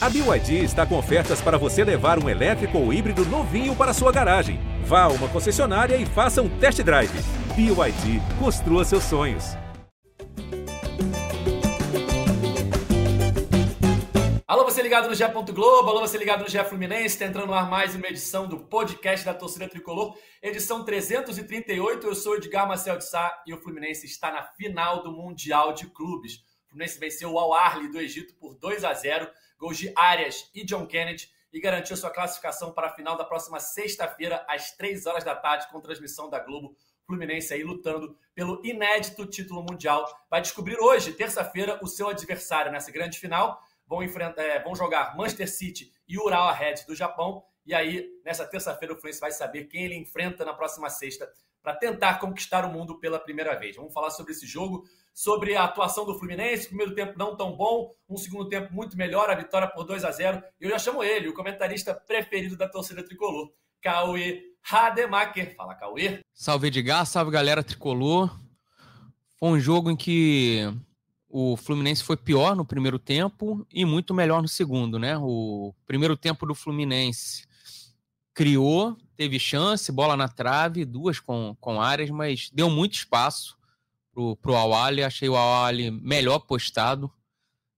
A BYD está com ofertas para você levar um elétrico ou híbrido novinho para sua garagem. Vá a uma concessionária e faça um test drive. BYD, construa seus sonhos. Alô, você ligado no GE. Globo, alô, você ligado no GE Fluminense, está entrando no ar mais uma edição do podcast da torcida tricolor, edição 338. Eu sou Edgar Marcel de Sá e o Fluminense está na final do Mundial de Clubes. O Fluminense venceu o Al Ahly do Egito por 2 a 0 gols de Arias e John Kennedy, e garantiu sua classificação para a final da próxima sexta-feira, às 3 horas da tarde, com transmissão da Globo. Fluminense aí lutando pelo inédito título mundial. Vai descobrir hoje, terça-feira, o seu adversário nessa grande final. Vão, enfrentar, é, vão jogar Manchester City e Urawa Red do Japão. E aí, nessa terça-feira, o Fluminense vai saber quem ele enfrenta na próxima sexta para tentar conquistar o mundo pela primeira vez. Vamos falar sobre esse jogo, sobre a atuação do Fluminense, primeiro tempo não tão bom, um segundo tempo muito melhor, a vitória por 2 a 0. Eu já chamo ele, o comentarista preferido da torcida tricolor, Cauê Rademacher. Fala, Cauê. Salve Edgar, salve galera tricolor. Foi um jogo em que o Fluminense foi pior no primeiro tempo e muito melhor no segundo, né? O primeiro tempo do Fluminense criou, teve chance, bola na trave, duas com, com áreas, mas deu muito espaço para o Awali. Achei o Awali melhor postado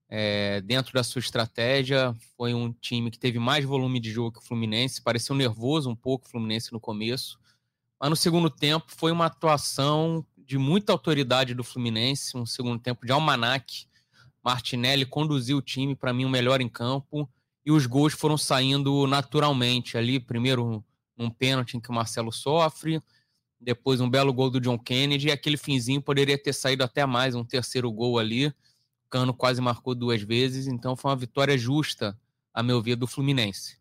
é, dentro da sua estratégia. Foi um time que teve mais volume de jogo que o Fluminense. Pareceu nervoso um pouco o Fluminense no começo. Mas no segundo tempo foi uma atuação de muita autoridade do Fluminense. Um segundo tempo de almanac. Martinelli conduziu o time, para mim, o melhor em campo. E os gols foram saindo naturalmente ali. Primeiro, um pênalti em que o Marcelo sofre depois um belo gol do John Kennedy, e aquele finzinho poderia ter saído até mais, um terceiro gol ali. O Cano quase marcou duas vezes, então foi uma vitória justa, a meu ver, do Fluminense.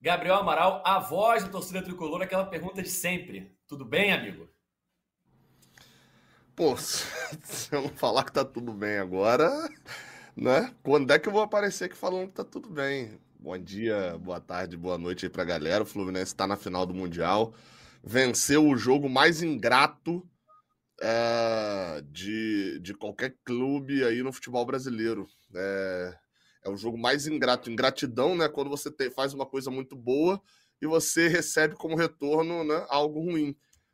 Gabriel Amaral, a voz do torcida tricolor, aquela pergunta de sempre. Tudo bem, amigo? Pô, se eu não falar que tá tudo bem agora, né? Quando é que eu vou aparecer aqui falando que tá tudo bem? Bom dia, boa tarde, boa noite aí pra galera. O Fluminense tá na final do Mundial venceu o jogo mais ingrato é, de, de qualquer clube aí no futebol brasileiro. É, é o jogo mais ingrato. Ingratidão, né? Quando você te, faz uma coisa muito boa e você recebe como retorno né, algo ruim.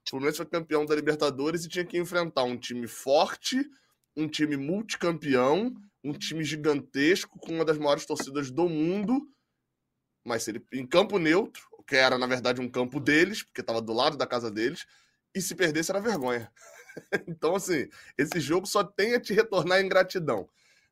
O Fluminense foi campeão da Libertadores e tinha que enfrentar um time forte, um time multicampeão, um time gigantesco, com uma das maiores torcidas do mundo, mas ele em campo neutro, que era, na verdade, um campo deles, porque estava do lado da casa deles, e se perdesse era vergonha. então, assim, esse jogo só tem a te retornar em gratidão.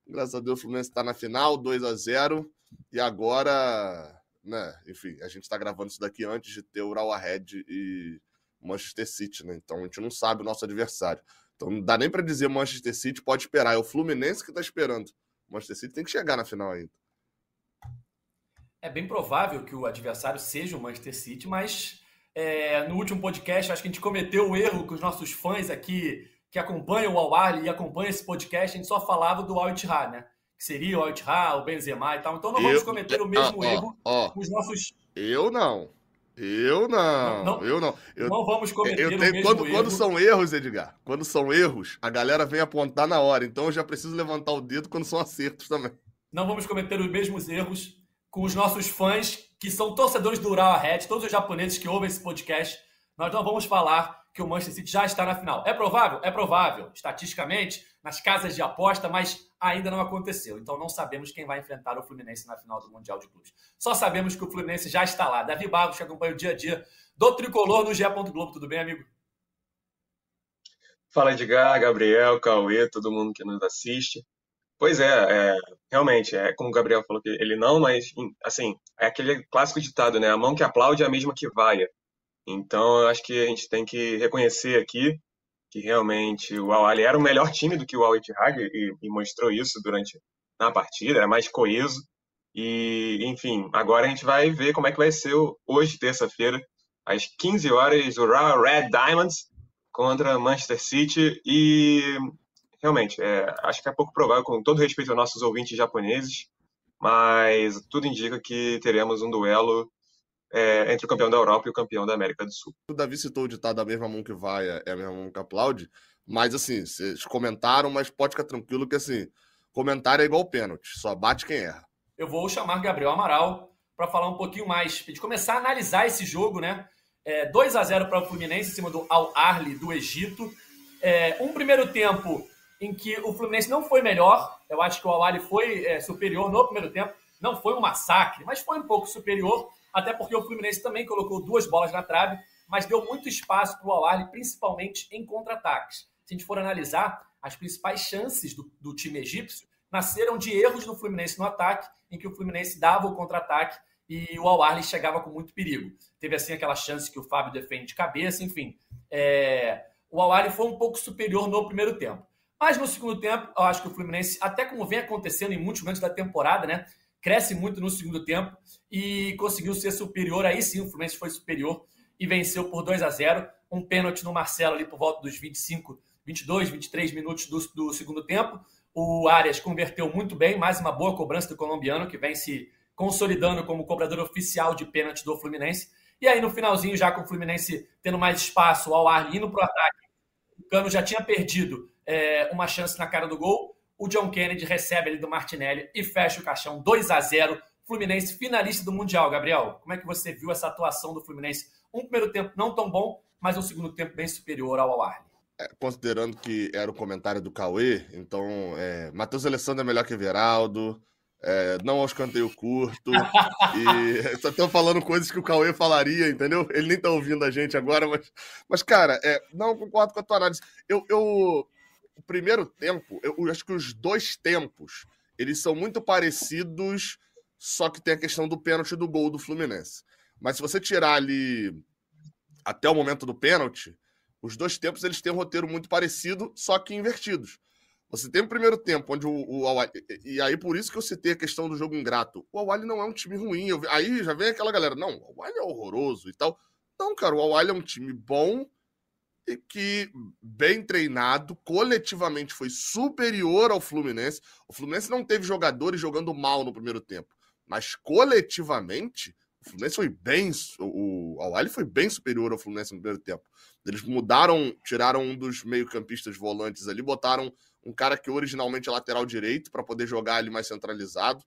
Graças a Deus, o Fluminense está na final, 2 a 0 e agora, né, enfim, a gente está gravando isso daqui antes de ter o Urawa Red e Manchester City, né? Então a gente não sabe o nosso adversário. Então não dá nem para dizer Manchester City pode esperar, é o Fluminense que está esperando. Manchester City tem que chegar na final ainda. É bem provável que o adversário seja o Manchester City, mas é, no último podcast acho que a gente cometeu o erro com os nossos fãs aqui que acompanham o Al e acompanham esse podcast, a gente só falava do Al Ittihad, né? Que seria o Al Ittihad, o Benzema e tal. Então não vamos eu, cometer o mesmo erro com os nossos... Eu não. Eu não, não, eu não. Eu, não vamos cometer eu tenho, quando, erro. quando são erros, Edgar, quando são erros, a galera vem apontar na hora. Então eu já preciso levantar o dedo quando são acertos também. Não vamos cometer os mesmos erros com os nossos fãs que são torcedores do Urawa Red, todos os japoneses que ouvem esse podcast. Nós não vamos falar que o Manchester City já está na final. É provável? É provável, estatisticamente, nas casas de aposta, mas ainda não aconteceu. Então não sabemos quem vai enfrentar o Fluminense na final do Mundial de Clubes. Só sabemos que o Fluminense já está lá. Davi Barros, que acompanha o dia a dia do Tricolor no GE. Globo. Tudo bem, amigo? Fala, Edgar, Gabriel, Cauê, todo mundo que nos assiste. Pois é, é, realmente, é como o Gabriel falou que ele não, mas assim, é aquele clássico ditado, né? A mão que aplaude é a mesma que vaia. Então, eu acho que a gente tem que reconhecer aqui que realmente o Al era o melhor time do que o Al Ittihad e, e mostrou isso durante na partida, era mais coeso. E, enfim, agora a gente vai ver como é que vai ser hoje, terça-feira, às 15 horas, o Raw Red Diamonds contra Manchester City. E realmente, é, acho que é pouco provável, com todo respeito aos nossos ouvintes japoneses, mas tudo indica que teremos um duelo é, entre o campeão da Europa e o campeão da América do Sul. O Davi citou o ditado: a mesma mão que vai é a mesma mão que aplaude, mas assim, vocês comentaram, mas pode ficar tranquilo que assim, comentário é igual pênalti, só bate quem erra. eu vou chamar Gabriel Amaral para falar um pouquinho mais, de começar a analisar esse jogo, né? É, 2 a 0 para o Fluminense em cima do Al Arli do Egito. É, um primeiro tempo em que o Fluminense não foi melhor. Eu acho que o Al Arli foi é, superior no primeiro tempo. Não foi um massacre, mas foi um pouco superior, até porque o Fluminense também colocou duas bolas na trave, mas deu muito espaço para o Al Arli, principalmente em contra-ataques. Se a gente for analisar, as principais chances do, do time egípcio nasceram de erros do Fluminense no ataque, em que o Fluminense dava o contra-ataque e o Al chegava com muito perigo. Teve assim aquela chance que o Fábio defende de cabeça, enfim. É... O Al foi um pouco superior no primeiro tempo. Mas no segundo tempo, eu acho que o Fluminense, até como vem acontecendo em muitos momentos da temporada, né? Cresce muito no segundo tempo e conseguiu ser superior. Aí sim, o Fluminense foi superior e venceu por 2 a 0 Um pênalti no Marcelo ali por volta dos 25, 22, 23 minutos do, do segundo tempo. O Arias converteu muito bem, mais uma boa cobrança do colombiano, que vem se consolidando como cobrador oficial de pênalti do Fluminense. E aí, no finalzinho, já com o Fluminense tendo mais espaço ao ar indo para o ataque, o Cano já tinha perdido é, uma chance na cara do gol. O John Kennedy recebe ele do Martinelli e fecha o caixão 2 a 0 Fluminense finalista do Mundial. Gabriel, como é que você viu essa atuação do Fluminense? Um primeiro tempo não tão bom, mas um segundo tempo bem superior ao Al é, considerando que era o comentário do Cauê, então é, Matheus Alessandro é melhor que Everaldo, é, não ao escanteio curto. e só estão falando coisas que o Cauê falaria, entendeu? Ele nem tá ouvindo a gente agora, mas, mas cara, é, não concordo com a tua análise. Eu, eu, o primeiro tempo, eu, acho que os dois tempos, eles são muito parecidos, só que tem a questão do pênalti do gol do Fluminense. Mas se você tirar ali até o momento do pênalti, os dois tempos eles têm um roteiro muito parecido, só que invertidos. Você tem o primeiro tempo, onde o, o Awali, E aí, por isso que eu citei a questão do jogo ingrato. O Awali não é um time ruim. Eu, aí já vem aquela galera, não, o Awali é horroroso e tal. Não, cara, o Awali é um time bom e que, bem treinado, coletivamente foi superior ao Fluminense. O Fluminense não teve jogadores jogando mal no primeiro tempo, mas coletivamente o Fluminense foi bem. O, Al foi bem superior ao Fluminense no primeiro tempo. Eles mudaram, tiraram um dos meio-campistas volantes ali, botaram um cara que originalmente é lateral direito para poder jogar ali mais centralizado.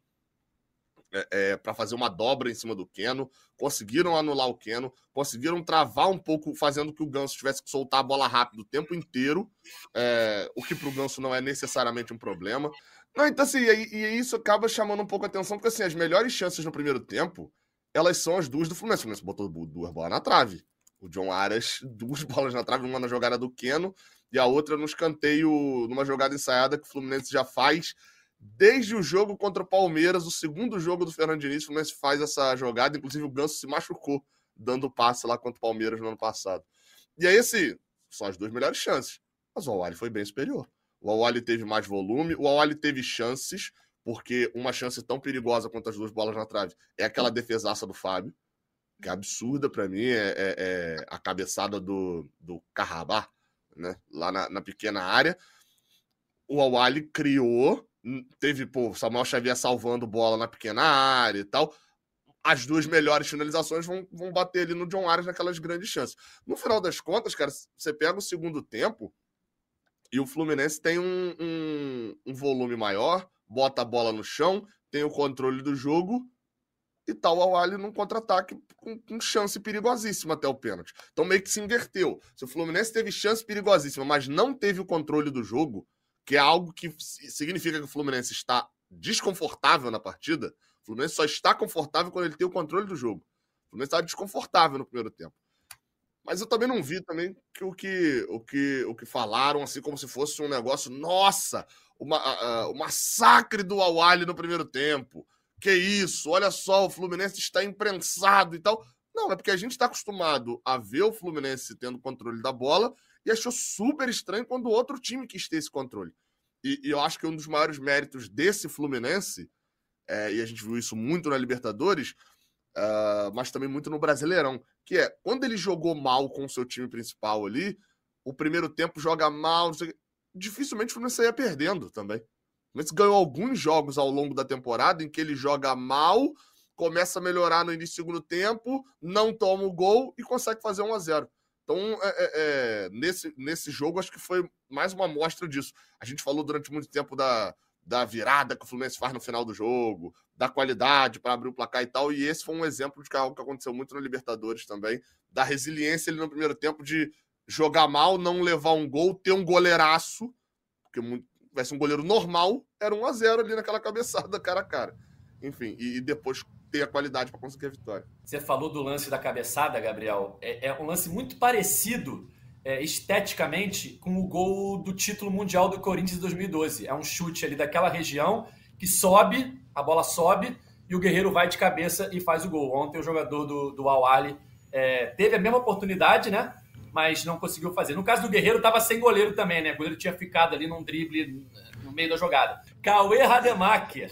É, é, para fazer uma dobra em cima do Keno, conseguiram anular o Keno, conseguiram travar um pouco, fazendo que o Ganso tivesse que soltar a bola rápido o tempo inteiro, é, o que para o Ganso não é necessariamente um problema. Não, então assim, e, e, isso acaba chamando um pouco a atenção, porque assim, as melhores chances no primeiro tempo elas são as duas do Fluminense. O Fluminense botou duas bolas na trave. O John Aras, duas bolas na trave, uma na jogada do Keno e a outra no escanteio, numa jogada ensaiada que o Fluminense já faz desde o jogo contra o Palmeiras, o segundo jogo do Fernando Diniz, o Fluminense faz essa jogada, inclusive o Ganso se machucou dando passe lá contra o Palmeiras no ano passado. E aí, assim, são as duas melhores chances. Mas o Awali foi bem superior. O Awali teve mais volume, o Awali teve chances, porque uma chance tão perigosa quanto as duas bolas na trave é aquela defesaça do Fábio, que é absurda para mim, é, é, é, a cabeçada do, do Carrabá, né, lá na, na pequena área. O Awali criou, teve, pô, Samuel Xavier salvando bola na pequena área e tal. As duas melhores finalizações vão, vão bater ali no John Arias naquelas grandes chances. No final das contas, cara, você pega o segundo tempo e o Fluminense tem um, um, um volume maior, bota a bola no chão, tem o controle do jogo e tal ao Ali num contra-ataque com, com, chance perigosíssima até o pênalti. Então meio que se inverteu. Se o Fluminense teve chance perigosíssima, mas não teve o controle do jogo, que é algo que significa que o Fluminense está desconfortável na partida, o Fluminense só está confortável quando ele tem o controle do jogo. O Fluminense estava desconfortável no primeiro tempo. Mas eu também não vi também que o que, o que, o que falaram, assim, como se fosse um negócio, nossa, uma, uh, o massacre do Awali no primeiro tempo. Que isso, olha só, o Fluminense está imprensado e tal. Não, é porque a gente está acostumado a ver o Fluminense tendo controle da bola e achou super estranho quando outro time quis ter esse controle. E, e eu acho que um dos maiores méritos desse Fluminense, é, e a gente viu isso muito na Libertadores, uh, mas também muito no Brasileirão, que é quando ele jogou mal com o seu time principal ali, o primeiro tempo joga mal, dificilmente o Fluminense ia perdendo também. Fluminense ganhou alguns jogos ao longo da temporada em que ele joga mal, começa a melhorar no início do segundo tempo, não toma o gol e consegue fazer 1 a 0 Então, é, é, é, nesse, nesse jogo, acho que foi mais uma amostra disso. A gente falou durante muito tempo da, da virada que o Fluminense faz no final do jogo, da qualidade para abrir o placar e tal. E esse foi um exemplo de algo que aconteceu muito na Libertadores também, da resiliência ali no primeiro tempo de jogar mal, não levar um gol, ter um goleiraço, porque tivesse um goleiro normal, era 1 a 0 ali naquela cabeçada cara a cara. Enfim, e, e depois ter a qualidade para conseguir a vitória. Você falou do lance da cabeçada, Gabriel. É, é um lance muito parecido é, esteticamente com o gol do título mundial do Corinthians de 2012. É um chute ali daquela região que sobe, a bola sobe e o Guerreiro vai de cabeça e faz o gol. Ontem o jogador do, do Al é, teve a mesma oportunidade, né? Mas não conseguiu fazer. No caso do Guerreiro, estava sem goleiro também, né? O goleiro tinha ficado ali num drible no meio da jogada. Cauê Rademacher,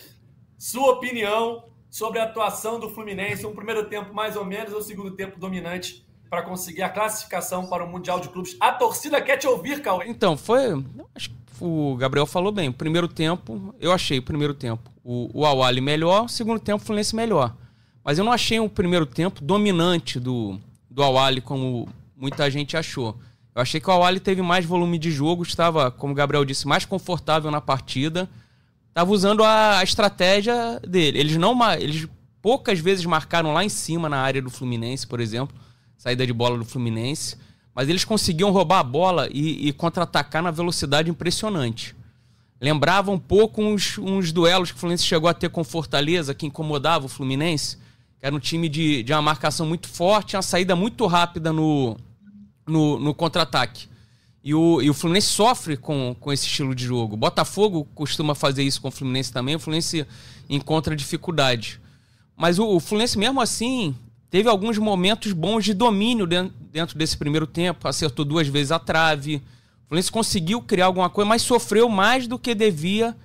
sua opinião sobre a atuação do Fluminense, um primeiro tempo mais ou menos, ou um segundo tempo dominante para conseguir a classificação para o Mundial de Clubes. A torcida quer te ouvir, Cauê. Então, foi. Acho que o Gabriel falou bem. Primeiro tempo, eu achei o primeiro tempo o, o Awali melhor, o segundo tempo o Fluminense melhor. Mas eu não achei o primeiro tempo dominante do, do Awali, como muita gente achou. Eu achei que o Awali teve mais volume de jogo, estava, como o Gabriel disse, mais confortável na partida. Estava usando a, a, estratégia dele. Eles não eles poucas vezes marcaram lá em cima na área do Fluminense, por exemplo saída de bola do Fluminense. Mas eles conseguiam roubar a bola e, e contra-atacar na velocidade impressionante. Lembrava um pouco uns, uns duelos que o Fluminense chegou a ter com Fortaleza, que incomodava o Fluminense. Que era um time de, de uma marcação muito forte, uma saída muito rápida no, no, no contra-ataque. E o, e o Fluminense sofre com, com esse estilo de jogo. O Botafogo costuma fazer isso com o Fluminense também. O Fluminense encontra dificuldade. Mas o, o Fluminense, mesmo assim, teve alguns momentos bons de domínio dentro desse primeiro tempo, acertou duas vezes a trave. O Fluminense conseguiu criar alguma coisa, mas sofreu mais do que devia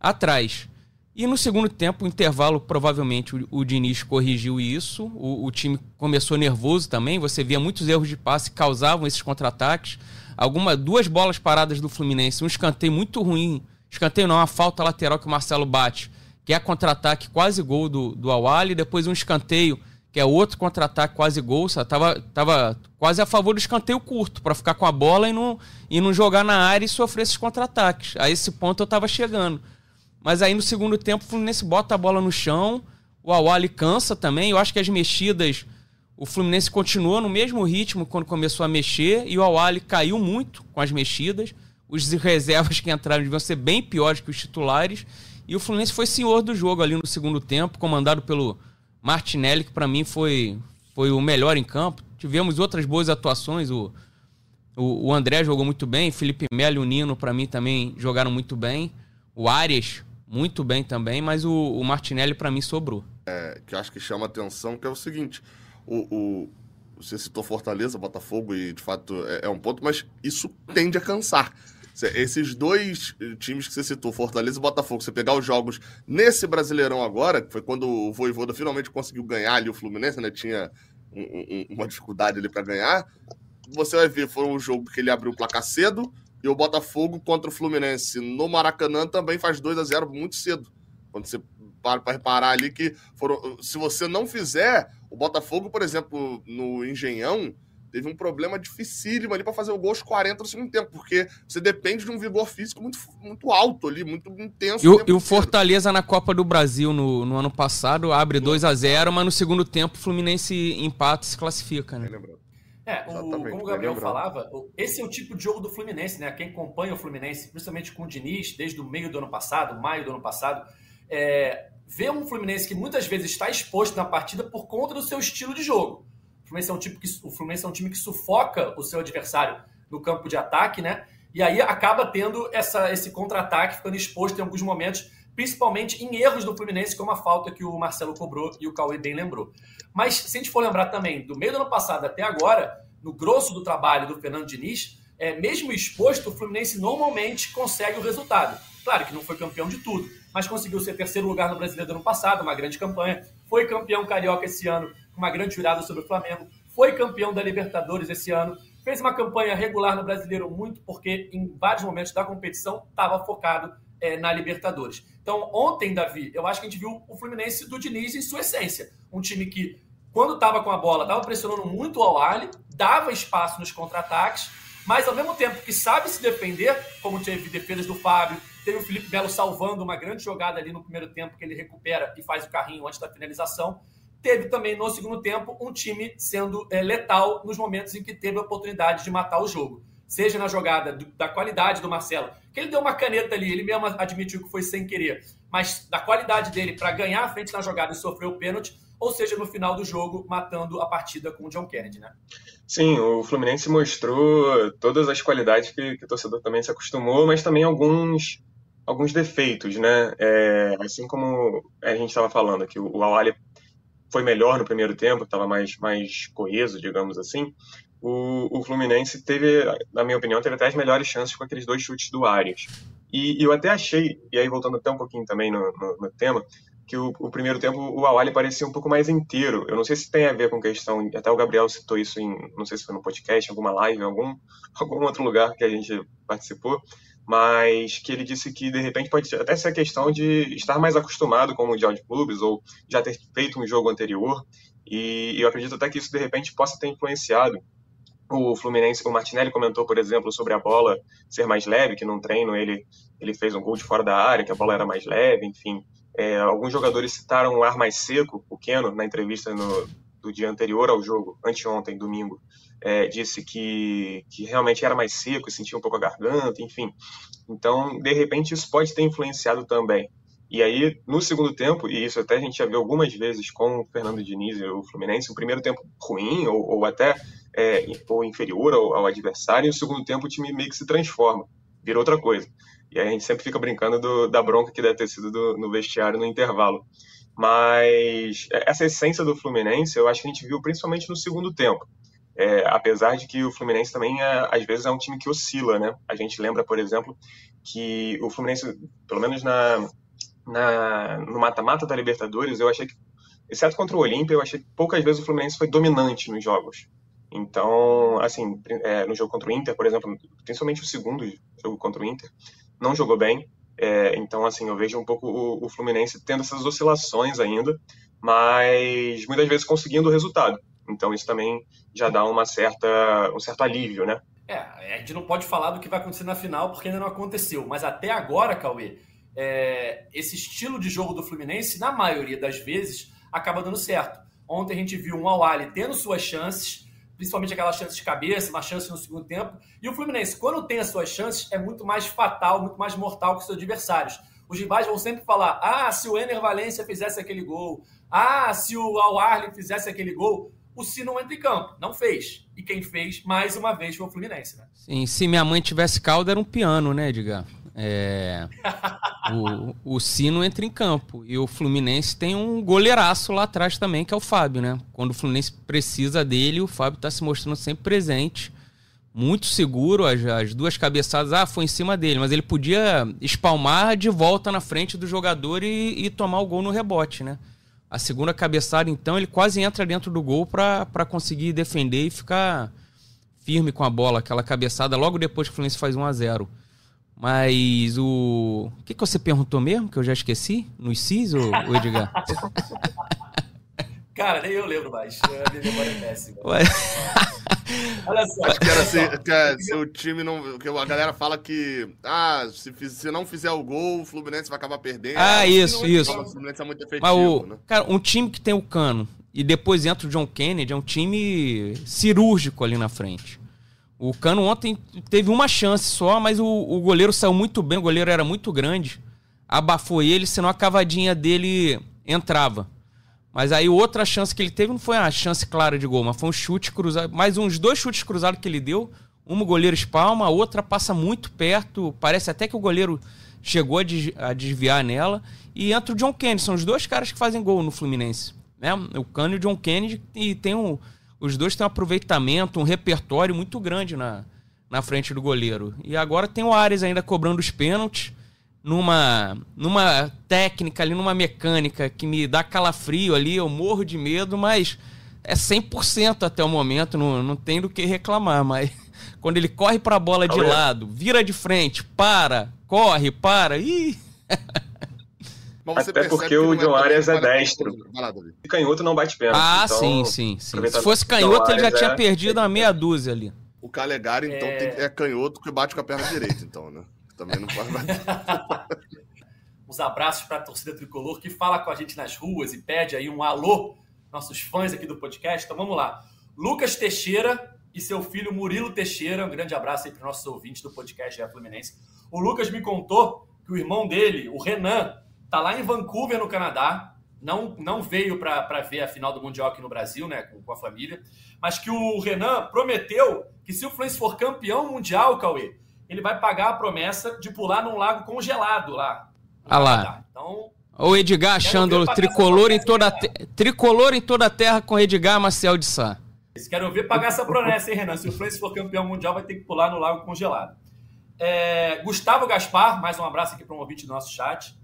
atrás. E no segundo tempo, o intervalo, provavelmente o, o Diniz corrigiu isso. O, o, time começou nervoso também. Você via muitos erros de passe que causavam esses contra-ataques. Alguma, duas bolas paradas do Fluminense, um escanteio muito ruim. Escanteio não, uma falta lateral que o Marcelo bate, que é contra-ataque quase gol do, do Awali. Depois um escanteio que é outro contra-ataque quase gol, sabe? Tava, tava quase a favor do escanteio curto, para ficar com a bola e não, e não jogar na área e sofrer esses contra-ataques. A esse ponto eu tava chegando. Mas aí no segundo tempo o Fluminense bota a bola no chão, o Awali cansa também. Eu acho que as mexidas, o Fluminense continuou no mesmo ritmo quando começou a mexer e o Awali caiu muito com as mexidas. Os reservas que entraram deviam ser bem piores que os titulares. E o Fluminense foi senhor do jogo ali no segundo tempo, comandado pelo Martinelli, que para mim foi, foi o melhor em campo. Tivemos outras boas atuações. O, o, o André jogou muito bem. Felipe Melo e o Nino, para mim, também jogaram muito bem. O Arias, muito bem também. Mas o, o Martinelli, para mim, sobrou. É, que acho que chama atenção, que é o seguinte. O, o, você citou Fortaleza, Botafogo, e de fato é, é um ponto, mas isso tende a cansar. Esses dois times que você citou, Fortaleza e Botafogo, você pegar os jogos nesse Brasileirão agora, que foi quando o Voivoda finalmente conseguiu ganhar ali o Fluminense, né? Tinha um, um, uma dificuldade ali para ganhar. Você vai ver, foi um jogo que ele abriu o placar cedo e o Botafogo contra o Fluminense no Maracanã também faz 2 a 0 muito cedo. Quando você para para reparar ali que foram, se você não fizer, o Botafogo, por exemplo, no Engenhão, teve um problema dificílimo ali para fazer o gol aos 40 no segundo tempo, porque você depende de um vigor físico muito, muito alto ali, muito intenso. E o, e o Fortaleza na Copa do Brasil no, no ano passado abre 2 a 0 mas no segundo tempo o Fluminense empata e se classifica, né? É, o, como o Gabriel falava, esse é o tipo de jogo do Fluminense, né? Quem acompanha o Fluminense, principalmente com o Diniz, desde o meio do ano passado, maio do ano passado, é, vê um Fluminense que muitas vezes está exposto na partida por conta do seu estilo de jogo. Fluminense é um, tipo que, o Fluminense é um time que sufoca o seu adversário no campo de ataque, né? E aí acaba tendo essa, esse contra-ataque, ficando exposto em alguns momentos, principalmente em erros do Fluminense, como a falta que o Marcelo cobrou e o Cauê bem lembrou. Mas se a gente for lembrar também, do meio do ano passado até agora, no grosso do trabalho do Fernando Diniz, é, mesmo exposto, o Fluminense normalmente consegue o resultado. Claro que não foi campeão de tudo, mas conseguiu ser terceiro lugar no Brasileiro ano passado, uma grande campanha. Foi campeão carioca esse ano uma grande virada sobre o Flamengo, foi campeão da Libertadores esse ano, fez uma campanha regular no Brasileiro muito porque em vários momentos da competição estava focado é, na Libertadores. Então, ontem, Davi, eu acho que a gente viu o Fluminense do Diniz em sua essência. Um time que, quando estava com a bola, estava pressionando muito ao Ali, dava espaço nos contra-ataques, mas ao mesmo tempo que sabe se defender, como teve defesas do Fábio, Teve o Felipe Melo salvando uma grande jogada ali no primeiro tempo, que ele recupera e faz o carrinho antes da finalização. Teve também no segundo tempo um time sendo é, letal nos momentos em que teve a oportunidade de matar o jogo. Seja na jogada do, da qualidade do Marcelo, que ele deu uma caneta ali, ele mesmo admitiu que foi sem querer, mas da qualidade dele para ganhar a frente na jogada e sofrer o pênalti, ou seja, no final do jogo, matando a partida com o John Kennedy, né? Sim, o Fluminense mostrou todas as qualidades que, que o torcedor também se acostumou, mas também alguns, alguns defeitos, né? É, assim como a gente estava falando que o, Awali foi melhor no primeiro tempo, estava mais, mais coeso, digamos assim. O, o, Fluminense teve, na minha opinião, teve até as melhores chances com aqueles dois chutes do Arias. E, e eu até achei, e aí voltando até um pouquinho também no, no, no tema, que o, o, primeiro tempo o Awali parecia um pouco mais inteiro. Eu não sei se tem a ver com questão, até o Gabriel citou isso em, não sei se foi no podcast, alguma live, algum, algum outro lugar que a gente participou, mas que ele disse que de repente pode até ser a questão de estar mais acostumado com o Mundial de Clubes ou já ter feito um jogo anterior. E eu acredito até que isso de repente possa ter influenciado o Fluminense, o Martinelli comentou, por exemplo, sobre a bola ser mais leve, que num treino ele, ele fez um gol de fora da área, que a bola era mais leve, enfim. É, alguns jogadores citaram o ar mais seco, o Keno, na entrevista no, do dia anterior ao jogo, anteontem, domingo, é, disse que, que realmente era mais seco sentia um pouco a garganta, enfim. Então, de repente, isso pode ter influenciado também. E aí, no segundo tempo, e isso até a gente já viu algumas vezes com o Fernando Diniz e o Fluminense, o primeiro tempo ruim ou, ou até é, ou inferior ao, ao, adversário, e no segundo tempo o time meio que se transforma, vira outra coisa. E aí a gente sempre fica brincando do, da bronca que deve ter sido do, no vestiário no intervalo. Mas essa essência do Fluminense, eu acho que a gente viu principalmente no segundo tempo. É, apesar de que o Fluminense também, é, às vezes, é um time que oscila, né? A gente lembra, por exemplo, que o Fluminense, pelo menos na, na no mata-mata da Libertadores, eu achei que, exceto contra o Olímpia, eu achei que poucas vezes o Fluminense foi dominante nos jogos. Então, assim, é, no jogo contra o Inter, por exemplo, principalmente o segundo jogo contra o Inter, não jogou bem. É, então, assim, eu vejo um pouco o, o, Fluminense tendo essas oscilações ainda, mas muitas vezes conseguindo o resultado. Então, isso também já dá uma certa, um certo alívio, né? É, a gente não pode falar do que vai acontecer na final porque ainda não aconteceu. Mas até agora, Cauê, é, esse estilo de jogo do Fluminense, na maioria das vezes, acaba dando certo. Ontem a gente viu um Awali tendo suas chances, principalmente aquela chance de cabeça, uma chance no segundo tempo. E o Fluminense, quando tem as suas chances, é muito mais fatal, muito mais mortal que os seus adversários. Os rivais vão sempre falar: ah, se o Ener Valência fizesse aquele gol, ah, se o Al fizesse aquele gol. O Si não entra em campo, não fez. E quem fez, mais uma vez, foi o Fluminense. Né? Sim, se minha mãe tivesse caldo, era um piano, né, Edgar? É, o, o Sino entra em campo. E o Fluminense tem um goleiraço lá atrás também, que é o Fábio, né? Quando o Fluminense precisa dele, o Fábio está se mostrando sempre presente. Muito seguro, as, as, duas cabeçadas, ah, foi em cima dele, mas ele podia espalmar de volta na frente do jogador e, e tomar o gol no rebote, né? A segunda cabeçada, então, ele quase entra dentro do gol para conseguir defender e ficar firme com a bola. Aquela cabeçada logo depois que o Fluminense faz 1 a 0 mas o. O que, que você perguntou mesmo? Que eu já esqueci? Nos CIS, ou, Edgar? Cara, nem eu lembro mais. A minha memória é péssima. Olha só. Acho que era se, que, se o time não. Que a galera fala que. Ah, se, se não fizer o gol, o Fluminense vai acabar perdendo. Ah, isso, isso. O Fluminense é muito efetivo. Mas o, né? Cara, um time que tem o cano e depois entra o John Kennedy é um time cirúrgico ali na frente. O Cano ontem teve uma chance só, mas o, o goleiro saiu muito bem, o goleiro era muito grande. Abafou ele, senão a cavadinha dele entrava. Mas aí outra chance que ele teve não foi uma chance clara de gol, mas foi um chute cruzado. Mais uns dois chutes cruzados que ele deu. Uma o goleiro espalma, a outra passa muito perto. Parece até que o goleiro chegou a, desviar nela. E entra o John Kennedy. São os dois caras que fazem gol no Fluminense. Né? O Cano e o John Kennedy. E tem um os dois têm um aproveitamento, um repertório muito grande na, na frente do goleiro. E agora tem o Ares ainda cobrando os pênaltis numa, numa técnica ali, numa mecânica que me dá calafrio ali, eu morro de medo, mas é 100% até o momento, não, não tem do que reclamar, mas quando ele corre para a bola de lado, vira de frente, para, corre, para, ih... Até porque o John Arias é destro. E canhoto não bate pênalti. Ah, então, sim, sim, sim. Se fosse canhoto, ele já tinha é... perdido a meia dúzia ali. O Calegari, então, é... Tem, é canhoto que bate com a perna direita, então, né? também não pode bater. Uns abraços para a torcida tricolor que fala com a gente nas ruas e pede aí um alô, nossos fãs aqui do podcast. Então vamos lá. Lucas Teixeira e seu filho Murilo Teixeira. Um grande abraço aí para os nossos ouvintes do podcast da Fluminense. O Lucas me contou que o irmão dele, o Renan, tá lá em Vancouver, no Canadá. Não, não veio para ver a final do Mundial aqui no Brasil, né, com, com, a família. Mas que o Renan prometeu que se o Fluminense for campeão mundial, Cauê, ele vai pagar a promessa de pular num lago congelado lá. Ah lá. Então, o Edgar achando tricolor em, toda te... tricolor em toda a terra com Edgar Marcel de Sá. Quero ver pagar essa promessa, hein, Renan? Se o Fluminense for campeão mundial, vai ter que pular no lago congelado. É, Gustavo Gaspar, mais um abraço aqui para um ouvinte do nosso chat.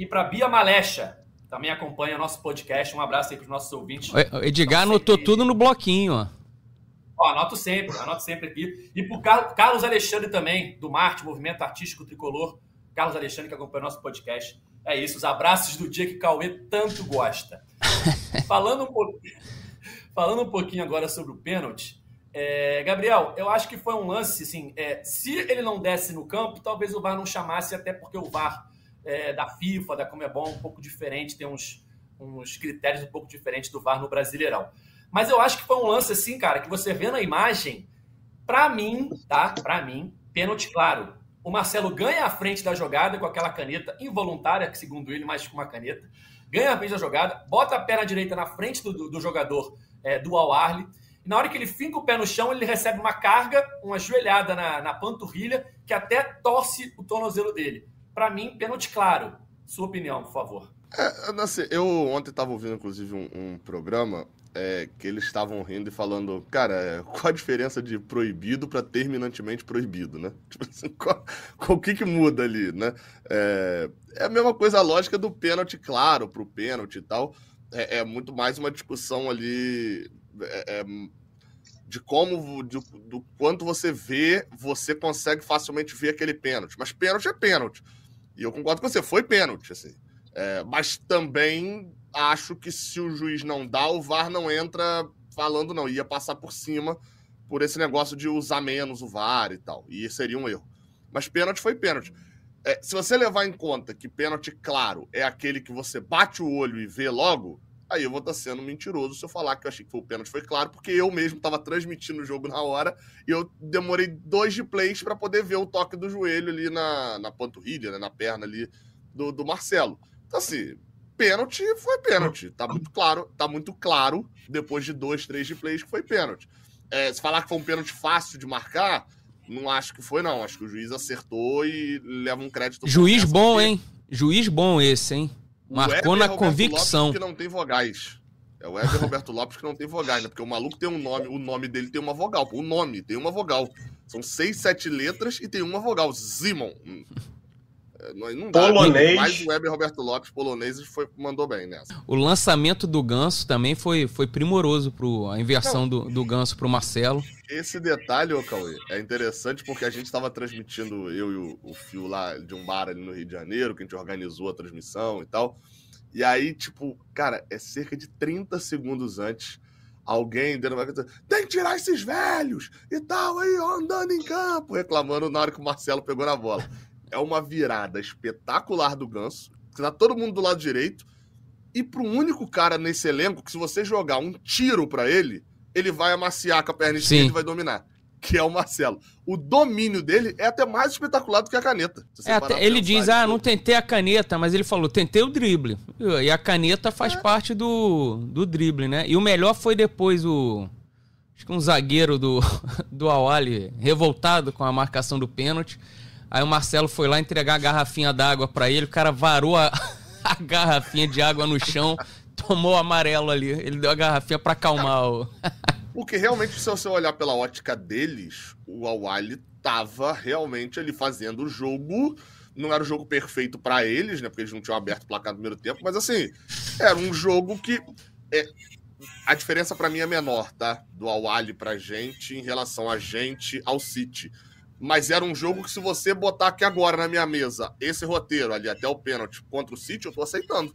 E para Bia Malecha, também acompanha nosso podcast. Um abraço aí para os nossos ouvintes. O Edgar anotou sempre... tudo no bloquinho, ó. ó. Anoto sempre, anoto sempre aqui. E para Carlos Alexandre também, do Marte, Movimento Artístico Tricolor. Carlos Alexandre, que acompanha nosso podcast. É isso, os abraços do dia que Cauê tanto gosta. falando, um pouquinho, falando um pouquinho agora sobre o pênalti, é, Gabriel, eu acho que foi um lance, assim, é, se ele não desse no campo, talvez o VAR não chamasse, até porque o VAR é, da FIFA, da Comebol, é um pouco diferente, tem uns, uns critérios um pouco diferentes do VAR no Brasileirão. Mas eu acho que foi um lance, assim, cara, que você vê na imagem, para mim, tá? Para mim, pênalti claro. O Marcelo ganha a frente da jogada com aquela caneta involuntária, que segundo ele, mais com uma caneta. Ganha a frente da jogada, bota a perna direita na frente do, do, do jogador é, do Al-Arli na hora que ele finca o pé no chão, ele recebe uma carga, uma joelhada na, na panturrilha, que até torce o tornozelo dele. Para mim, pênalti claro. Sua opinião, por favor. É, assim, eu ontem estava ouvindo, inclusive, um, um programa é, que eles estavam rindo e falando, cara, qual a diferença de proibido para terminantemente proibido, né? Tipo assim, qual, qual que, que muda ali, né? É, é, a mesma coisa a lógica do pênalti claro para o pênalti e tal. É, é, muito mais uma discussão ali é, é, de como, de, do quanto você vê, você consegue facilmente ver aquele pênalti. Mas pênalti é pênalti. E eu concordo com você, foi pênalti, assim. É, mas também acho que se o juiz não dá, o VAR não entra falando, não. Ia passar por cima por esse negócio de usar menos o VAR e tal. E seria um erro. Mas pênalti foi pênalti. É, se você levar em conta que pênalti claro é aquele que você bate o olho e vê logo, aí eu vou estar sendo mentiroso se eu falar que eu achei que foi o pênalti. Foi claro, porque eu mesmo estava transmitindo o jogo na hora e eu demorei dois de plays para poder ver o toque do joelho ali na, na panturrilha, né, na perna ali do, do Marcelo. Então, assim, pênalti foi pênalti. Tá muito claro, tá muito claro, depois de dois, três de plays, que foi pênalti. É, se falar que foi um pênalti fácil de marcar, não acho que foi, não. Acho que o juiz acertou e leva um crédito. Juiz bom, porque... hein? Juiz bom esse, hein? Marcou na convicção. Lopes que não tem vogais. É o Weber Roberto Lopes que não tem vogais, né? Porque o maluco tem um nome, o nome dele tem uma vogal. O nome tem uma vogal. São seis, sete letras e tem uma vogal. Zimon. É, não, não dá. Polonês. Mas o Weber Roberto Lopes, polonês, foi, mandou bem nessa. O lançamento do Ganso também foi, foi primoroso pro, a inversão do, do Ganso pro Marcelo. Esse detalhe, ô Cauê, é interessante porque a gente estava transmitindo, eu e o, o Fio lá de um bar ali no Rio de Janeiro, que a gente organizou a transmissão e tal. E aí, tipo, cara, é cerca de 30 segundos antes alguém dentro da tem que tirar esses velhos e tal, aí andando em campo, reclamando na hora que o Marcelo pegou na bola é uma virada espetacular do Ganso. Tá todo mundo do lado direito. E pro único cara nesse elenco que se você jogar um tiro para ele, ele vai amaciar com a perna esquerda e vai dominar. Que é o Marcelo. O domínio dele é até mais espetacular do que a caneta. É, até, ele diz, ah, não tentei a caneta, mas ele falou, tentei o drible. E a caneta faz é. parte do, do drible, né? E o melhor foi depois o... Acho que um zagueiro do, do Awali revoltado com a marcação do pênalti Aí o Marcelo foi lá entregar a garrafinha d'água para ele, o cara varou a, a, garrafinha de água no chão, tomou o amarelo ali. Ele deu a garrafinha para acalmar o. Porque realmente, se você olhar pela ótica deles, o Awali tava realmente ali fazendo o jogo. Não era o jogo perfeito para eles, né? Porque eles não tinham aberto o placar no primeiro tempo, mas assim, era um jogo que. É, a diferença para mim é menor, tá? Do Awali pra gente em relação a gente ao City mas era um jogo que se você botar aqui agora na minha mesa esse roteiro ali até o pênalti contra o City, eu tô aceitando.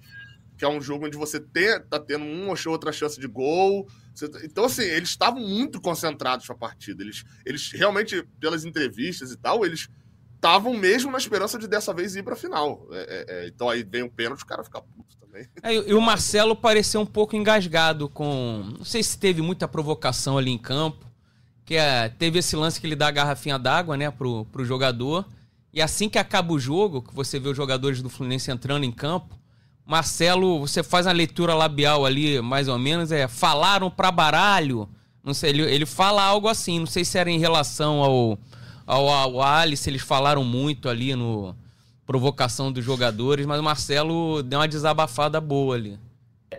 Que é um jogo onde você tem, tá tendo uma ou outra chance de gol. Tá, então, assim, eles estavam muito concentrados pra partida. Eles, eles realmente, pelas entrevistas e tal, eles estavam mesmo na esperança de dessa vez ir para a final. É, é, é, então aí vem um pênalti, o cara fica puto também. É, e o Marcelo pareceu um pouco engasgado com. Não sei se teve muita provocação ali em campo. Que é, teve esse lance que ele dá a garrafinha d'água, né, pro, pro jogador. E assim que acaba o jogo, que você vê os jogadores do Fluminense entrando em campo, Marcelo, você faz a leitura labial ali, mais ou menos, é falaram para baralho. Não sei, ele, ele fala algo assim, não sei se era em relação ao, ao, ao Alice, eles falaram muito ali no provocação dos jogadores, mas o Marcelo deu uma desabafada boa ali.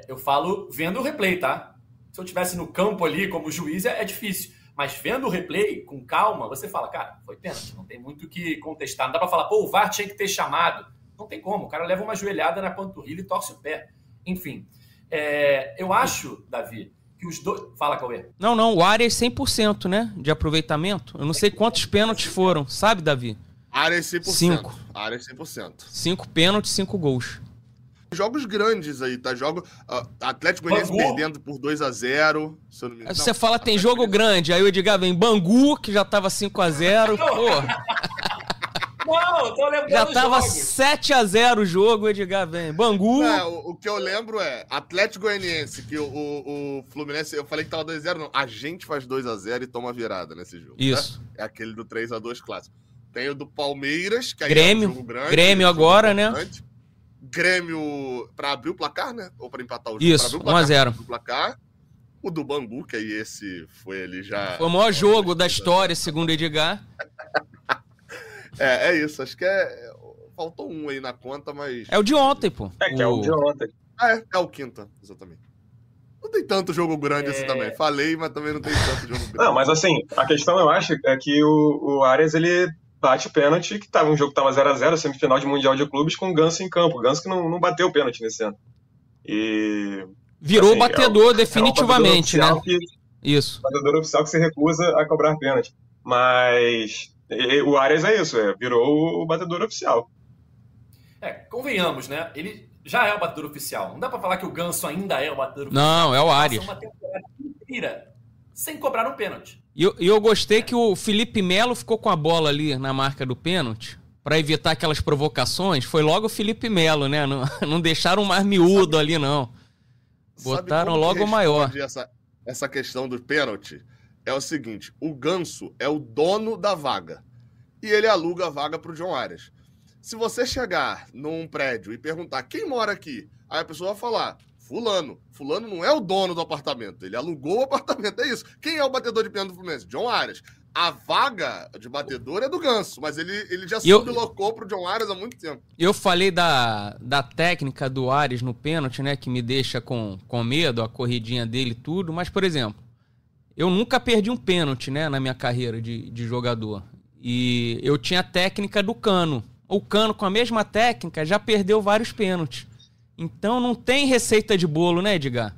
Eu falo vendo o replay, tá? Se eu tivesse no campo ali como juiz, é, é difícil. Mas vendo o replay com calma, você fala, cara, foi pênalti, não tem muito o que contestar. Não dá pra falar, pô, o VAR tinha que ter chamado. Não tem como. O cara leva uma joelhada na panturrilha e torce o pé. Enfim, é, eu acho, Davi, que os dois. Fala, Cauê. Não, não, o área é 100%, né? De aproveitamento. Eu não sei quantos pênaltis foram, sabe, Davi? Área é 100%. Cinco. Área é 100%. Cinco pênaltis, cinco gols. Jogos grandes aí, tá? Jogo. Uh, Atlético Goianiense perdendo por 2 a 0 se eu não me Aí engano. você Não, fala, tem Atlético jogo grande. Aí o Edgar vem Bangu, que já tava 5x0. Pô, Não, eu tô lembrando já tava jogos. 7x0 o jogo, o Edgar vem. Bangu. É, o, o que eu lembro é Atlético Goianiense, que o, o, o Fluminense, eu falei que tava 2x0, não. A gente faz 2x0 e toma virada nesse jogo. Isso. né? É aquele do 3x2 clássico. Tem o do Palmeiras, que aí Grêmio. é um jogo grande. Grêmio jogo agora, né? Grêmio pra abrir o placar, né? Ou pra empatar o jogo? Isso, pra abrir o 1 a placar, 0. O placar. O do Bangu, que aí esse foi ali já. Foi o maior jogo da história, segundo o Edgar. É, é isso. Acho que é. Faltou um aí na conta, mas. É o de ontem, pô. É, que é o de ontem. Ah, é, é o quinta, exatamente. Não tem tanto jogo grande assim É. também. Falei, mas também não tem tanto jogo grande. Não, mas assim, a questão eu acho é que o, o Arias ele bate pênalti, que tava um jogo que tava 0x0, semifinal de Mundial de Clubes, com o Ganso em campo. O Ganso que não, não bateu pênalti nesse ano. E. Virou assim, batedor é o- definitivamente, é o né? batedor oficial que- Isso. batedor oficial que se recusa a cobrar pênalti. Mas e- o Arias é isso, é, virou o batedor oficial. É, convenhamos, né? Ele já é o batedor oficial. Não dá pra falar que o Ganso ainda é o batedor oficial. Não, é o Arias. uma temporada inteira sem cobrar um pênalti. E eu, eu gostei que o Felipe Melo ficou com a bola ali na marca do pênalti. Pra evitar aquelas provocações, foi logo o Felipe Melo, né? Não, não deixaram mais miúdo ali, não. Sabe Botaram logo o maior. Essa, essa questão do pênalti é o seguinte: o Ganso é o dono da vaga. E ele aluga a vaga pro John Arias. Se você chegar num prédio e perguntar quem mora aqui, aí a pessoa vai falar. Fulano. Fulano não é o dono do apartamento. Ele alugou o apartamento. É isso. Quem é o batedor de pênalti do Fluminense? John Arias. A vaga de batedor é do Ganso, mas ele, ele já eu- sublocou pro John Arias há muito tempo. Eu falei da, da técnica do Ares no pênalti, né? Que me deixa com, com medo, a corridinha dele e tudo. Mas, por exemplo, eu nunca perdi um pênalti, né? Na minha carreira de, de jogador. E eu tinha a técnica do Cano. O Cano, com a mesma técnica, já perdeu vários pênaltis. Então não tem receita de bolo, né, Edgar?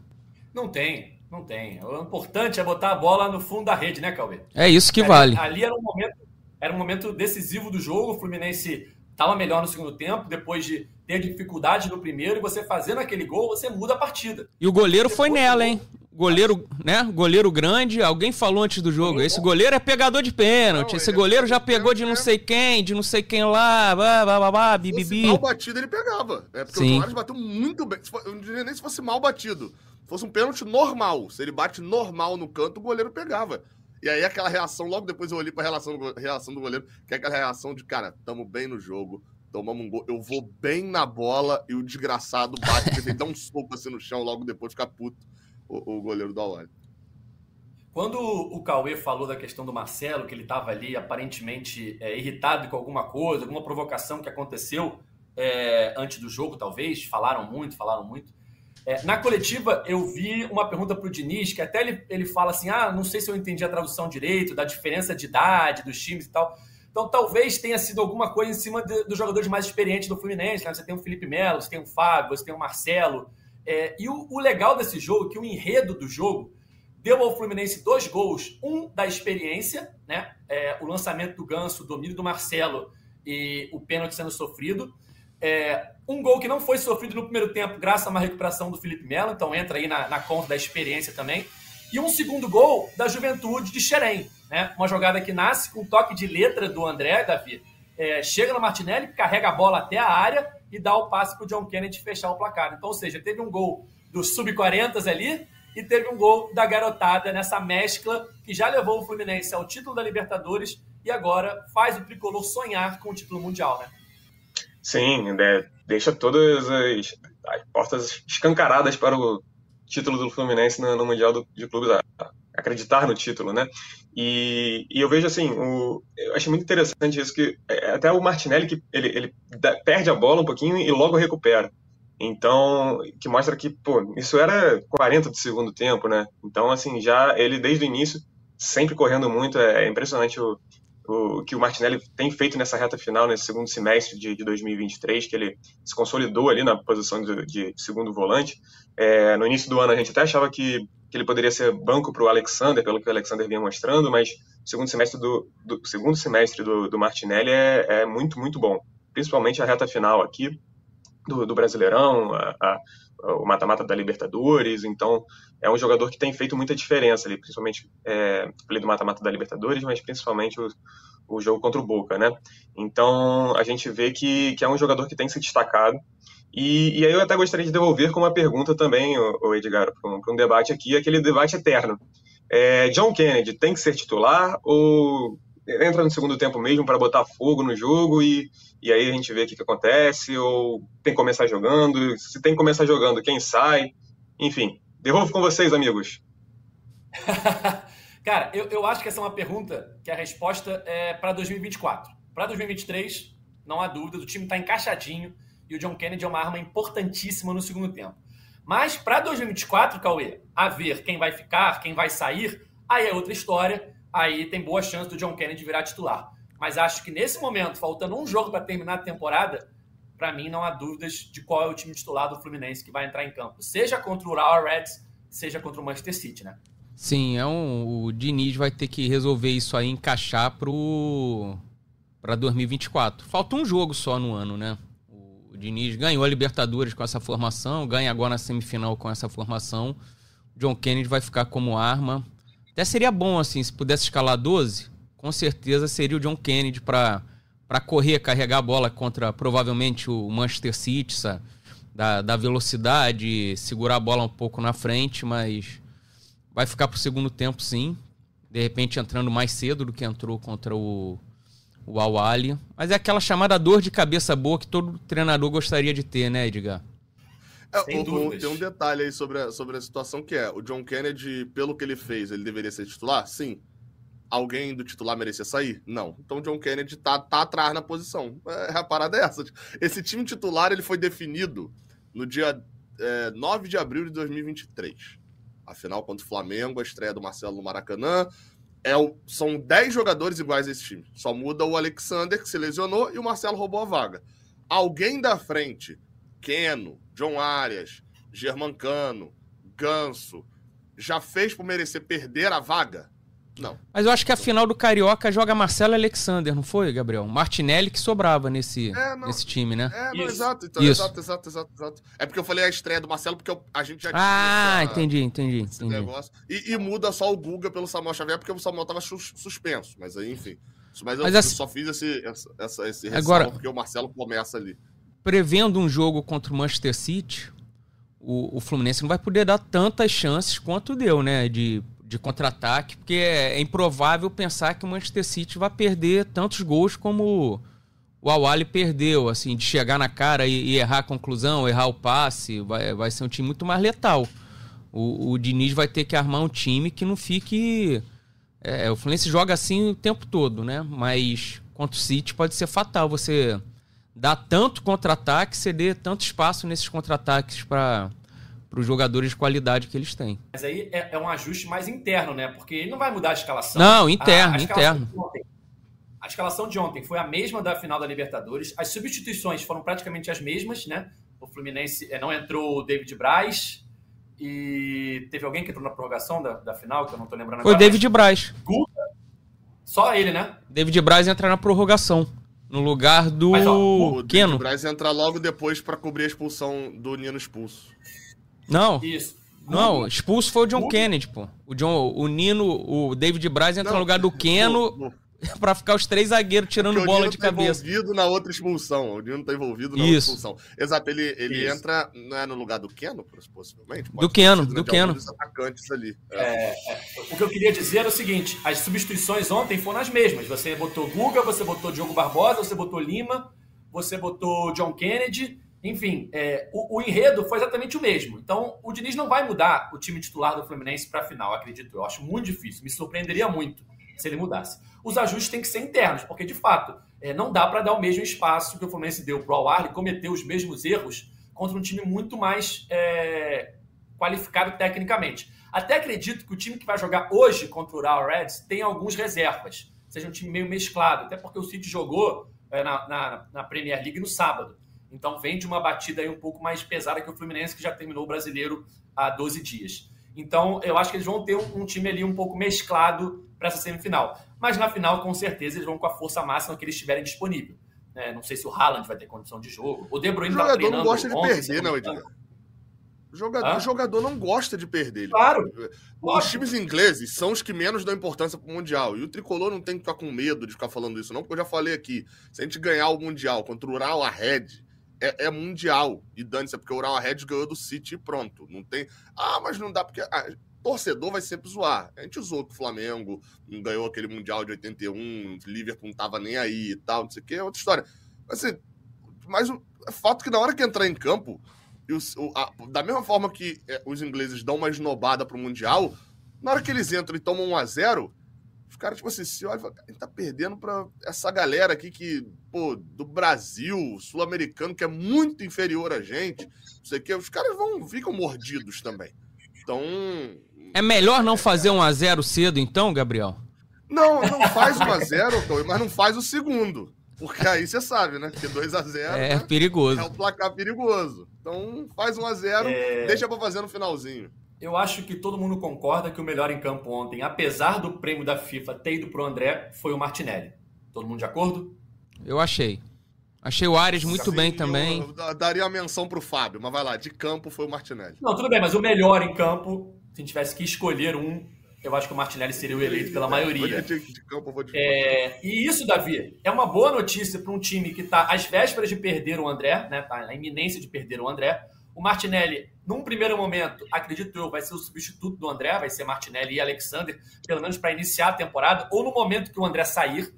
Não tem, não tem. O importante é botar a bola no fundo da rede, né, Cauê? É isso que Ali- vale. Ali era um momento, era um momento decisivo do jogo. O Fluminense estava melhor no segundo tempo, depois de ter dificuldade no primeiro, e você fazendo aquele gol, você muda a partida. E o goleiro foi nela, hein? Goleiro, né? Goleiro grande, alguém falou antes do jogo. Esse goleiro é pegador de pênalti. Não, Esse é goleiro já pegou de não sei quem, de não sei quem lá, blá, blá, blá, blá, Se fosse mal batido, ele pegava. É porque Sim. o Soares bateu muito bem. Eu não diria nem se fosse mal batido. Se fosse um pênalti normal. Se ele bate normal no canto, o goleiro pegava. E aí aquela reação, logo depois eu olhei pra relação reação do goleiro, que é aquela reação de, cara, tamo bem no jogo, tomamos um gol, eu vou bem na bola e o desgraçado bate, ele dá um soco assim no chão, logo depois fica puto o, o goleiro do Awali. Quando o Cauê falou da questão do Marcelo, que ele estava ali aparentemente é, irritado com alguma coisa, alguma provocação que aconteceu é, antes do jogo, talvez, falaram muito, falaram muito. É, na coletiva, eu vi uma pergunta para o Diniz, que até ele, ele fala assim: ah, não sei se eu entendi a tradução direito, da diferença de idade dos times e tal. Então, talvez tenha sido alguma coisa em cima dos jogadores mais experientes do Fluminense. Né? Você tem o Felipe Melo, você tem o Fábio, você tem o Marcelo. É, e o, o legal desse jogo, é que o enredo do jogo deu ao Fluminense dois gols, um da experiência, né? É, o lançamento do Ganso, o domínio do Marcelo e o pênalti sendo sofrido. É, um gol que não foi sofrido no primeiro tempo, graças a uma recuperação do Felipe Melo, então entra aí na, na conta da experiência também. E um segundo gol da juventude de Xerém, né? Uma jogada que nasce com um toque de letra do André, Davi, é, chega no Martinelli, carrega a bola até a área e dá o passe para o John Kennedy fechar o placar. Então, ou seja, teve um gol dos sub-40 ali e teve um gol da garotada nessa mescla que já levou o Fluminense ao título da Libertadores e agora faz o tricolor sonhar com o título mundial, né? Sim, é, deixa todas as, as, portas escancaradas para o título do Fluminense no, no Mundial do, de Clubes, a, a acreditar no título, né? E, e, eu vejo assim, o, eu acho muito interessante isso que é, até o Martinelli que ele, ele perde a bola um pouquinho e logo recupera. Então, que mostra que, pô, isso era 40 do segundo tempo, né? Então, assim, já ele desde o início, sempre correndo muito, é, é impressionante o, o que o Martinelli tem feito nessa reta final, nesse segundo semestre de, de 2023, que ele se consolidou ali na posição de, de segundo volante. É, no início do ano a gente até achava que, que ele poderia ser banco para o Alexander, pelo que o Alexander vinha mostrando, mas o segundo semestre do, do segundo semestre do, do Martinelli é, é muito, muito bom, principalmente a reta final aqui do, do Brasileirão, a, a, o mata-mata da Libertadores. Então, é um jogador que tem feito muita diferença ali, principalmente é, ali do mata-mata da Libertadores, mas principalmente o, o jogo contra o Boca, né? Então, a gente vê que, que é um jogador que tem se destacado. E, e aí eu até gostaria de devolver com uma pergunta também, o, o Edgar, para um, um, debate aqui, aquele debate eterno. É, John Kennedy tem que ser titular ou entra no segundo tempo mesmo para botar fogo no jogo e, e aí a gente vê o que, que acontece, ou tem que começar jogando, se tem que começar jogando, quem sai, enfim. Devolvo com vocês, amigos. Cara, eu, eu acho que essa é uma pergunta que a resposta é para 2024. Para 2023, não há dúvida, o time está encaixadinho e o John Kennedy é uma arma importantíssima no segundo tempo. Mas para 2024, Cauê, a ver quem vai ficar, quem vai sair, aí é outra história aí tem boa chance do John Kennedy virar titular. Mas acho que nesse momento, faltando um jogo para terminar a temporada, para mim não há dúvidas de qual é o time titular do Fluminense que vai entrar em campo, seja contra o Real Reds, seja contra o Manchester City, né? Sim, é um, o Diniz vai ter que resolver isso aí, encaixar pro para 2024. Falta um jogo só no ano, né? Diniz ganhou a Libertadores com essa formação, ganha agora na semifinal com essa formação. John Kennedy vai ficar como arma até seria bom, assim, se pudesse escalar 12, com certeza seria o John Kennedy para correr, carregar a bola contra provavelmente o Manchester City? Da, da velocidade, segurar a bola um pouco na frente, mas vai ficar para o segundo tempo, sim. De repente entrando mais cedo do que entrou contra o, o Awali. Mas é aquela chamada dor de cabeça boa que todo treinador gostaria de ter, né, Edgar? É, o, o, tem um detalhe aí sobre a, sobre a situação que é: o John Kennedy, pelo que ele fez, ele deveria ser titular? Sim. Alguém do titular merecia sair? Não. Então o John Kennedy tá, tá atrás na posição. É, a parada é essa. Esse time titular ele foi definido no dia é, 9 de abril de 2023. Afinal, contra o Flamengo, a estreia do Marcelo no Maracanã. É o, são 10 jogadores iguais a esse time. Só muda o Alexander, que se lesionou, e o Marcelo roubou a vaga. Alguém da frente Keno, John Arias, Germancano, Ganso, já fez por merecer perder a vaga? Não. Mas eu acho que a final do Carioca joga Marcelo Alexander, não foi, Gabriel? Martinelli que sobrava nesse, é, nesse time, né? É, não, exato, então, Isso. exato, exato, exato, exato. É porque eu falei a estreia do Marcelo, porque eu, a gente já tinha. Ah, essa, entendi, entendi. entendi. Negócio. E, e, muda só o Guga pelo Samuel Xavier, porque o Samuel tava suspenso. Mas aí, enfim. Mas eu, Mas assim, só fiz esse, essa, essa, esse Agora, porque o Marcelo começa ali prevendo um jogo contra o Manchester City, o, o Fluminense não vai poder dar tantas chances quanto deu, né? De, de contra-ataque, porque é, é, improvável pensar que o Manchester City vai perder tantos gols como o Awali perdeu, assim, de chegar na cara e, e, errar a conclusão, errar o passe, vai, vai ser um time muito mais letal. O, o Diniz vai ter que armar um time que não fique. É, o Fluminense joga assim o tempo todo, né? Mas contra o City pode ser fatal você dá tanto contra-ataque, ceder tanto espaço nesses contra-ataques para os jogadores de qualidade que eles têm. Mas aí é, é, um ajuste mais interno, né? Porque ele não vai mudar a escalação. Não, interno, a, a interno. Ontem, a escalação de ontem foi a mesma da final da Libertadores. As substituições foram praticamente as mesmas, né? O Fluminense é, não entrou o David Braz e teve alguém que entrou na prorrogação da, da final, que eu não estou lembrando foi agora. Foi o David Braz. Só ele, né? David Braz entra na prorrogação. No lugar do Mas, ó, o Keno. O Braz entra logo depois para cobrir a expulsão do Nino expulso. Não. Isso. Não, expulso foi o John Kennedy, pô. O, John, o Nino, o David Braz entra não, no lugar do Keno. No, no, para ficar os três zagueiros tirando bola de tá cabeça. envolvido na outra expulsão. O Dino tá envolvido na Isso. outra expulsão. Exato, ele, ele entra não é no lugar do Keno, possivelmente? Do Keno, do Keno. atacantes ali. É, é, o que eu queria dizer é o seguinte: as substituições ontem foram as mesmas. Você botou Guga, você botou Diogo Barbosa, você botou Lima, você botou John Kennedy. Enfim, é, o, o enredo foi exatamente o mesmo. Então, o Diniz não vai mudar o time titular do Fluminense para a final, acredito eu. Acho muito difícil. Me surpreenderia muito se ele mudasse. Os ajustes têm que ser internos, porque de fato é, não dá para dar o mesmo espaço que o Fluminense deu para o Al e cometer os mesmos erros contra um time muito mais é, qualificado tecnicamente. Até acredito que o time que vai jogar hoje contra o Ural Reds tem alguns reservas, seja um time meio mesclado, até porque o City jogou é, na, na, na Premier League no sábado. Então vem de uma batida aí um pouco mais pesada que o Fluminense, que já terminou o brasileiro há 12 dias. Então eu acho que eles vão ter um, um time ali um pouco mesclado para essa semifinal. Mas na final, com certeza, eles vão com a força máxima que eles tiverem disponível. É, não sei se o Haaland vai ter condição de jogo. O De Bruyne O tá jogador treinando não gosta de ontem, perder, se não. Edgar. O jogador, o jogador não gosta de perder. Claro. Os Lógico. times ingleses são os que menos dão importância pro Mundial. E o tricolor não tem que ficar com medo de ficar falando isso, não, porque eu já falei aqui. Se a gente ganhar o Mundial contra o Ural Red, é, é Mundial. E dane-se, é porque o Ural Red ganhou do City e pronto. Não tem. Ah, mas não dá porque. ah, torcedor vai sempre zoar. A gente usou que o Flamengo não ganhou aquele Mundial de 81, o Liverpool não tava nem aí e tal, não sei o que, é outra história. Mas, assim, mas o é fato que na hora que entrar em campo, a- da mesma forma que é, os ingleses dão uma esnobada pro Mundial, na hora que eles entram e tomam 1 a 0 os caras, tipo assim, se olha e fala, a gente tá perdendo pra essa galera aqui que, pô, do Brasil, sul-americano, que é muito inferior a gente, não sei o quê, os caras vão, ficam mordidos também. Então, É melhor não fazer um a 0 cedo, então, Gabriel? não, não faz 1 a 0 Cauê, mas não faz o segundo. Porque aí você sabe, né? Porque 2 a 0 É né? perigoso. é um placar perigoso. Então, faz 1 a 0 É. deixa pra fazer no finalzinho. Eu acho que todo mundo concorda que o melhor em campo ontem, apesar do prêmio da FIFA ter ido pro André, foi o Martinelli. Todo mundo de acordo? Eu achei. Achei o Ares muito Assim, bem também. Daria a menção pro Fábio, mas vai lá, de campo foi o Martinelli. Não, tudo bem, mas o melhor em campo, se a gente tivesse que escolher um, eu acho que o Martinelli seria o eleito pela maioria. De, de campo eu vou de É, e isso, Davi, é uma boa notícia para um time que está às vésperas de perder o André, né? Tá na iminência de perder o André. O Martinelli, num primeiro momento, acredito eu, vai ser o substituto do André, vai ser Martinelli e Alexander, pelo menos para iniciar a temporada, ou no momento que o André sair.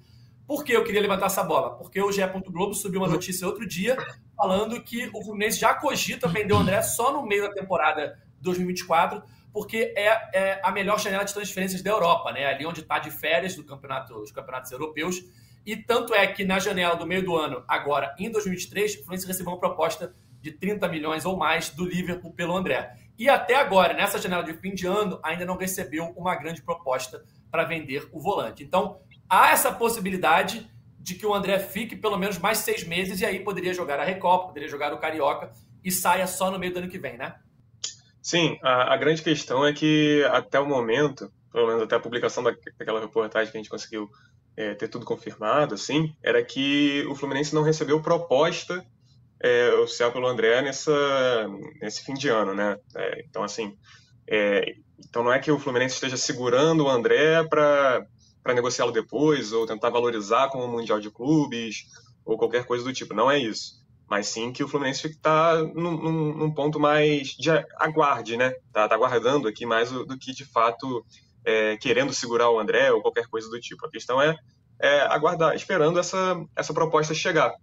Por que eu queria levantar essa bola? Porque o GE. Globo subiu uma notícia outro dia falando que o Fluminense já cogita vender o André só no meio da temporada 2024, porque é, é a melhor janela de transferências da Europa, né? Ali onde está de férias do campeonato, dos campeonatos europeus. E tanto é que na janela do meio do ano, agora em 2023, o Fluminense recebeu uma proposta de 30 milhões ou mais do Liverpool pelo André. E até agora, nessa janela de fim de ano, ainda não recebeu uma grande proposta para vender o volante. Então, há essa possibilidade de que o André fique pelo menos mais seis meses e aí poderia jogar a Recopa, poderia jogar o Carioca e saia só no meio do ano que vem, né? Sim, a, a grande questão é que até o momento, pelo menos até a publicação da- daquela reportagem que a gente conseguiu é, ter tudo confirmado, assim, era que o Fluminense não recebeu proposta é, oficial pelo André nessa, nesse fim de ano, né? É, então, assim, é, então não é que o Fluminense esteja segurando o André para negociá-lo depois ou tentar valorizar como mundial de clubes ou qualquer coisa do tipo. Não é isso mas sim que o Fluminense está num, num- num ponto mais de aguarde, né? Tá, tá aguardando aqui mais do, do que de fato é, querendo segurar o André ou qualquer coisa do tipo. A questão é, é aguardar, esperando essa, essa proposta chegar,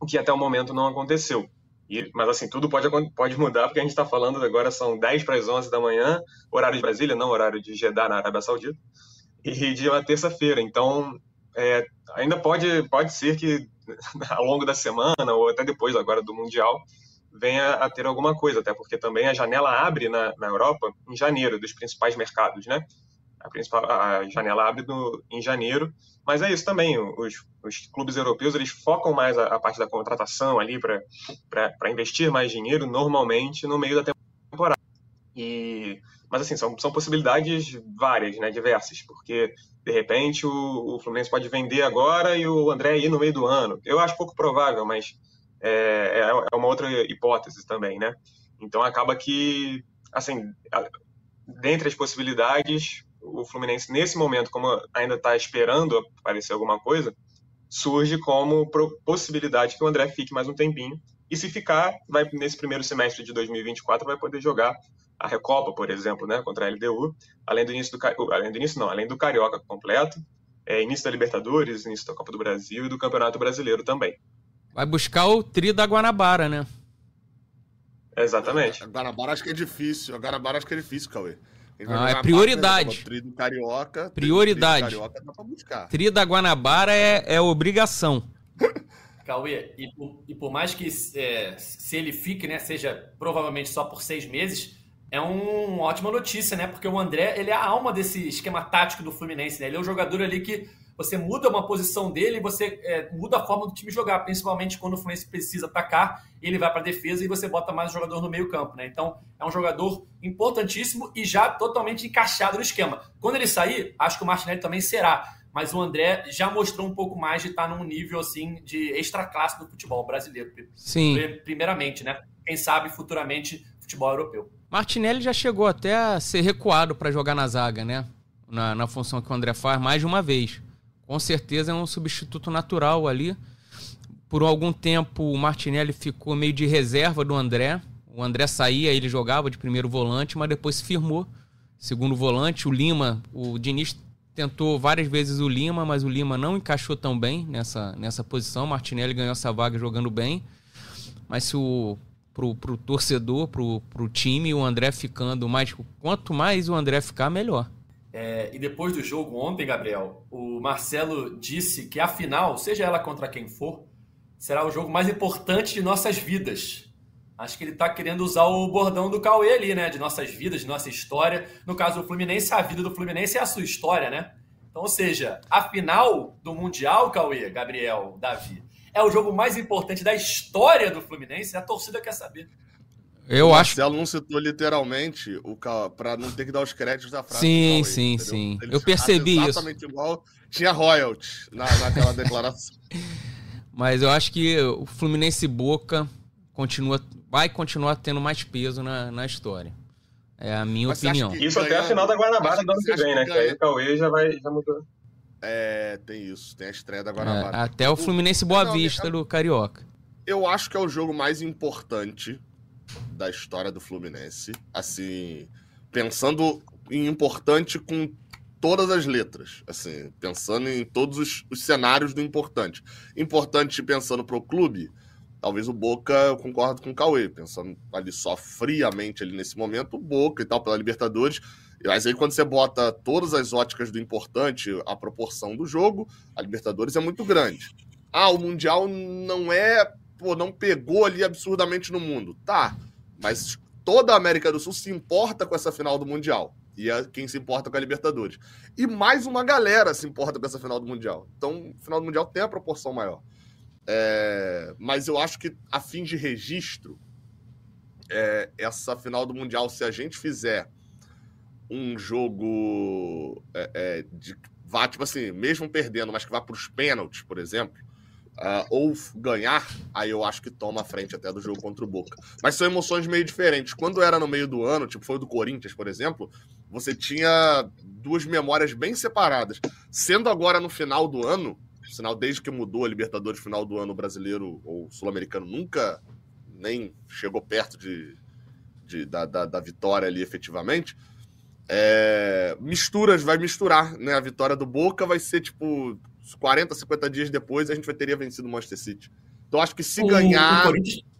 o que até o momento não aconteceu. E, mas assim, tudo pode, pode mudar, porque a gente está falando agora são 10 para as 11 da manhã, horário de Brasília, não horário de Jeddah, na Arábia Saudita, e de uma terça-feira. Então, é, ainda pode, pode ser que ao longo da semana ou até depois agora do Mundial venha a ter alguma coisa, até porque também a janela abre na, na Europa em janeiro, dos principais mercados, né? A, principal, a janela abre no, em janeiro, mas é isso também, os, os clubes europeus eles focam mais a, a parte da contratação ali para investir mais dinheiro normalmente no meio da temporada. E, mas assim, são, são possibilidades várias, né, diversas, porque de repente o, o Fluminense pode vender agora e o André ir no meio do ano. Eu acho pouco provável, mas é, é é uma outra hipótese também, né? Então acaba que, assim, dentre as possibilidades, o Fluminense, nesse momento, como ainda está esperando aparecer alguma coisa, surge como possibilidade que o André fique mais um tempinho. E se ficar, vai nesse primeiro semestre de 2024 vai poder jogar a Recopa, por exemplo, né, contra a LDU, além do início do além do início não, além do Carioca completo, é, início da Libertadores, início da Copa do Brasil e do Campeonato Brasileiro também. Vai buscar o tri da Guanabara, né? Exatamente. A Guanabara acho que é difícil. A Guanabara acho que é difícil, Cauê. Ah, é prioridade. Tri do Carioca. Prioridade. Tri do Carioca dá pra buscar. Tri da Guanabara é, é obrigação. Cauê, e por, e por mais que é, se ele fique, né, seja provavelmente só por seis meses, é uma ótima notícia, né? Porque o André, ele é a alma desse esquema tático do Fluminense, né? Ele é o jogador ali que você muda uma posição dele e você é, muda a forma do time jogar, principalmente quando o Fluminense precisa atacar, ele vai para defesa e você bota mais um jogador no meio campo, né? Então, é um jogador importantíssimo e já totalmente encaixado no esquema. Quando ele sair, acho que o Martinelli também será, mas o André já mostrou um pouco mais de estar num nível assim de extra classe do futebol brasileiro. Sim. Primeiramente, né? Quem sabe futuramente futebol europeu. Martinelli já chegou até a ser recuado para jogar na zaga, né? Na, na função que o André faz mais de uma vez. Com certeza é um substituto natural ali. Por algum tempo o Martinelli ficou meio de reserva do André. O André saía, ele jogava de primeiro volante, mas depois se firmou. Segundo volante, o Lima, o Diniz tentou várias vezes o Lima, mas o Lima não encaixou tão bem nessa, nessa posição. O Martinelli ganhou essa vaga jogando bem. Mas se o pro, pro torcedor, pro, pro time, o André ficando mais. Quanto mais o André ficar, melhor. É, e depois do jogo ontem, Gabriel, o Marcelo disse que a final, seja ela contra quem for, será o jogo mais importante de nossas vidas. Acho que ele está querendo usar o bordão do Cauê ali, né? De nossas vidas, de nossa história. No caso do Fluminense, a vida do Fluminense é a sua história, né? Então, ou seja, a final do Mundial, Cauê, Gabriel, Davi, é o jogo mais importante da história do Fluminense, a torcida quer saber. Eu o acho. Marcelo não citou literalmente o para não ter que dar os créditos da frase. Sim, Cauê, sim, entendeu? sim. Ele eu percebi exatamente isso. Exatamente igual tinha royalties na, naquela declaração. Mas eu acho que o Fluminense Boca continua, vai continuar tendo mais peso na, na história. É a minha Mas opinião. Isso até a final da Guanabara do ano que vem, né? Que aí o Cauê já, vai, já mudou. É, tem isso. Tem a estreia da Guanabara. É, até o Fluminense Boa Não, Vista eu, do Carioca. Eu acho que é o jogo mais importante da história do Fluminense. Assim, pensando em importante com todas as letras. Assim, pensando em todos os, os cenários do importante. Importante pensando pro clube, talvez o Boca, eu concordo com o Cauê, pensando ali só friamente ali nesse momento, o Boca e tal, pela Libertadores mas aí, quando você bota todas as óticas do importante, a proporção do jogo, a Libertadores é muito grande. Ah, o Mundial não é. Pô, não pegou ali absurdamente no mundo. Tá, mas toda a América do Sul se importa com essa final do Mundial. E é quem se importa com a Libertadores. E mais uma galera se importa com essa final do Mundial. Então, o final do Mundial tem a proporção maior. É... Mas eu acho que, a fim de registro, é... essa final do Mundial, se a gente fizer um jogo é, é, de vá, tipo assim, mesmo perdendo, mas que vá para os pênaltis, por exemplo, uh, ou ganhar, aí eu acho que toma a frente até do jogo contra o Boca. Mas são emoções meio diferentes. Quando era no meio do ano, tipo foi do Corinthians, por exemplo, você tinha duas memórias bem separadas. Sendo agora no final do ano, sinal desde que mudou a Libertadores final do ano brasileiro ou sul-americano nunca nem chegou perto de, de da, da, da vitória ali efetivamente é, misturas, vai misturar, né? A vitória do Boca vai ser tipo 40, 50 dias depois a gente vai teria vencido o Manchester City. Então acho que se o, ganhar o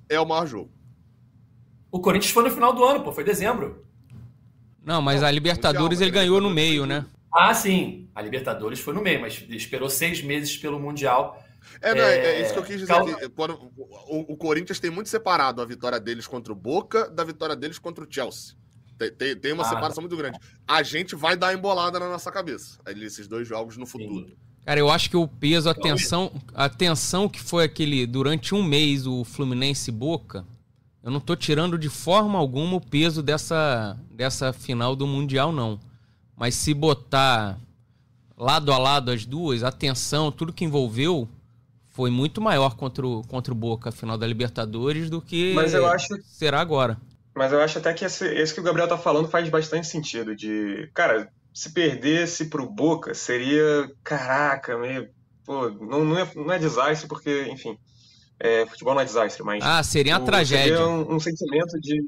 é o maior jogo. O Corinthians foi no final do ano, pô, foi dezembro. Não, mas a Libertadores ele ganhou no meio, né? Ah, sim. A Libertadores foi no meio, mas esperou seis meses pelo Mundial. É, não, é... é isso que eu quis dizer. Calma. quando, o, o Corinthians tem muito separado a vitória deles contra o Boca da vitória deles contra o Chelsea. Tem, tem uma ah, separação muito grande. A gente vai dar embolada na nossa cabeça. Esses dois jogos no futuro. Sim. Cara, eu acho que o peso, a tensão, a tensão que foi aquele durante um mês o Fluminense Boca, eu não tô tirando de forma alguma o peso dessa, dessa final do Mundial, não. Mas se botar lado a lado as duas, a tensão, tudo que envolveu, foi muito maior contra o, contra o Boca, a final da Libertadores, do que acho... será agora. Mas eu acho até que esse, esse que o Gabriel tá falando faz bastante sentido. De, cara, se perdesse pro Boca, seria, caraca, meio, pô, não, não, é, não é desastre, porque, enfim, é, futebol não é desastre, mas... Ah, seria uma o, tragédia. Seria um, um sentimento de...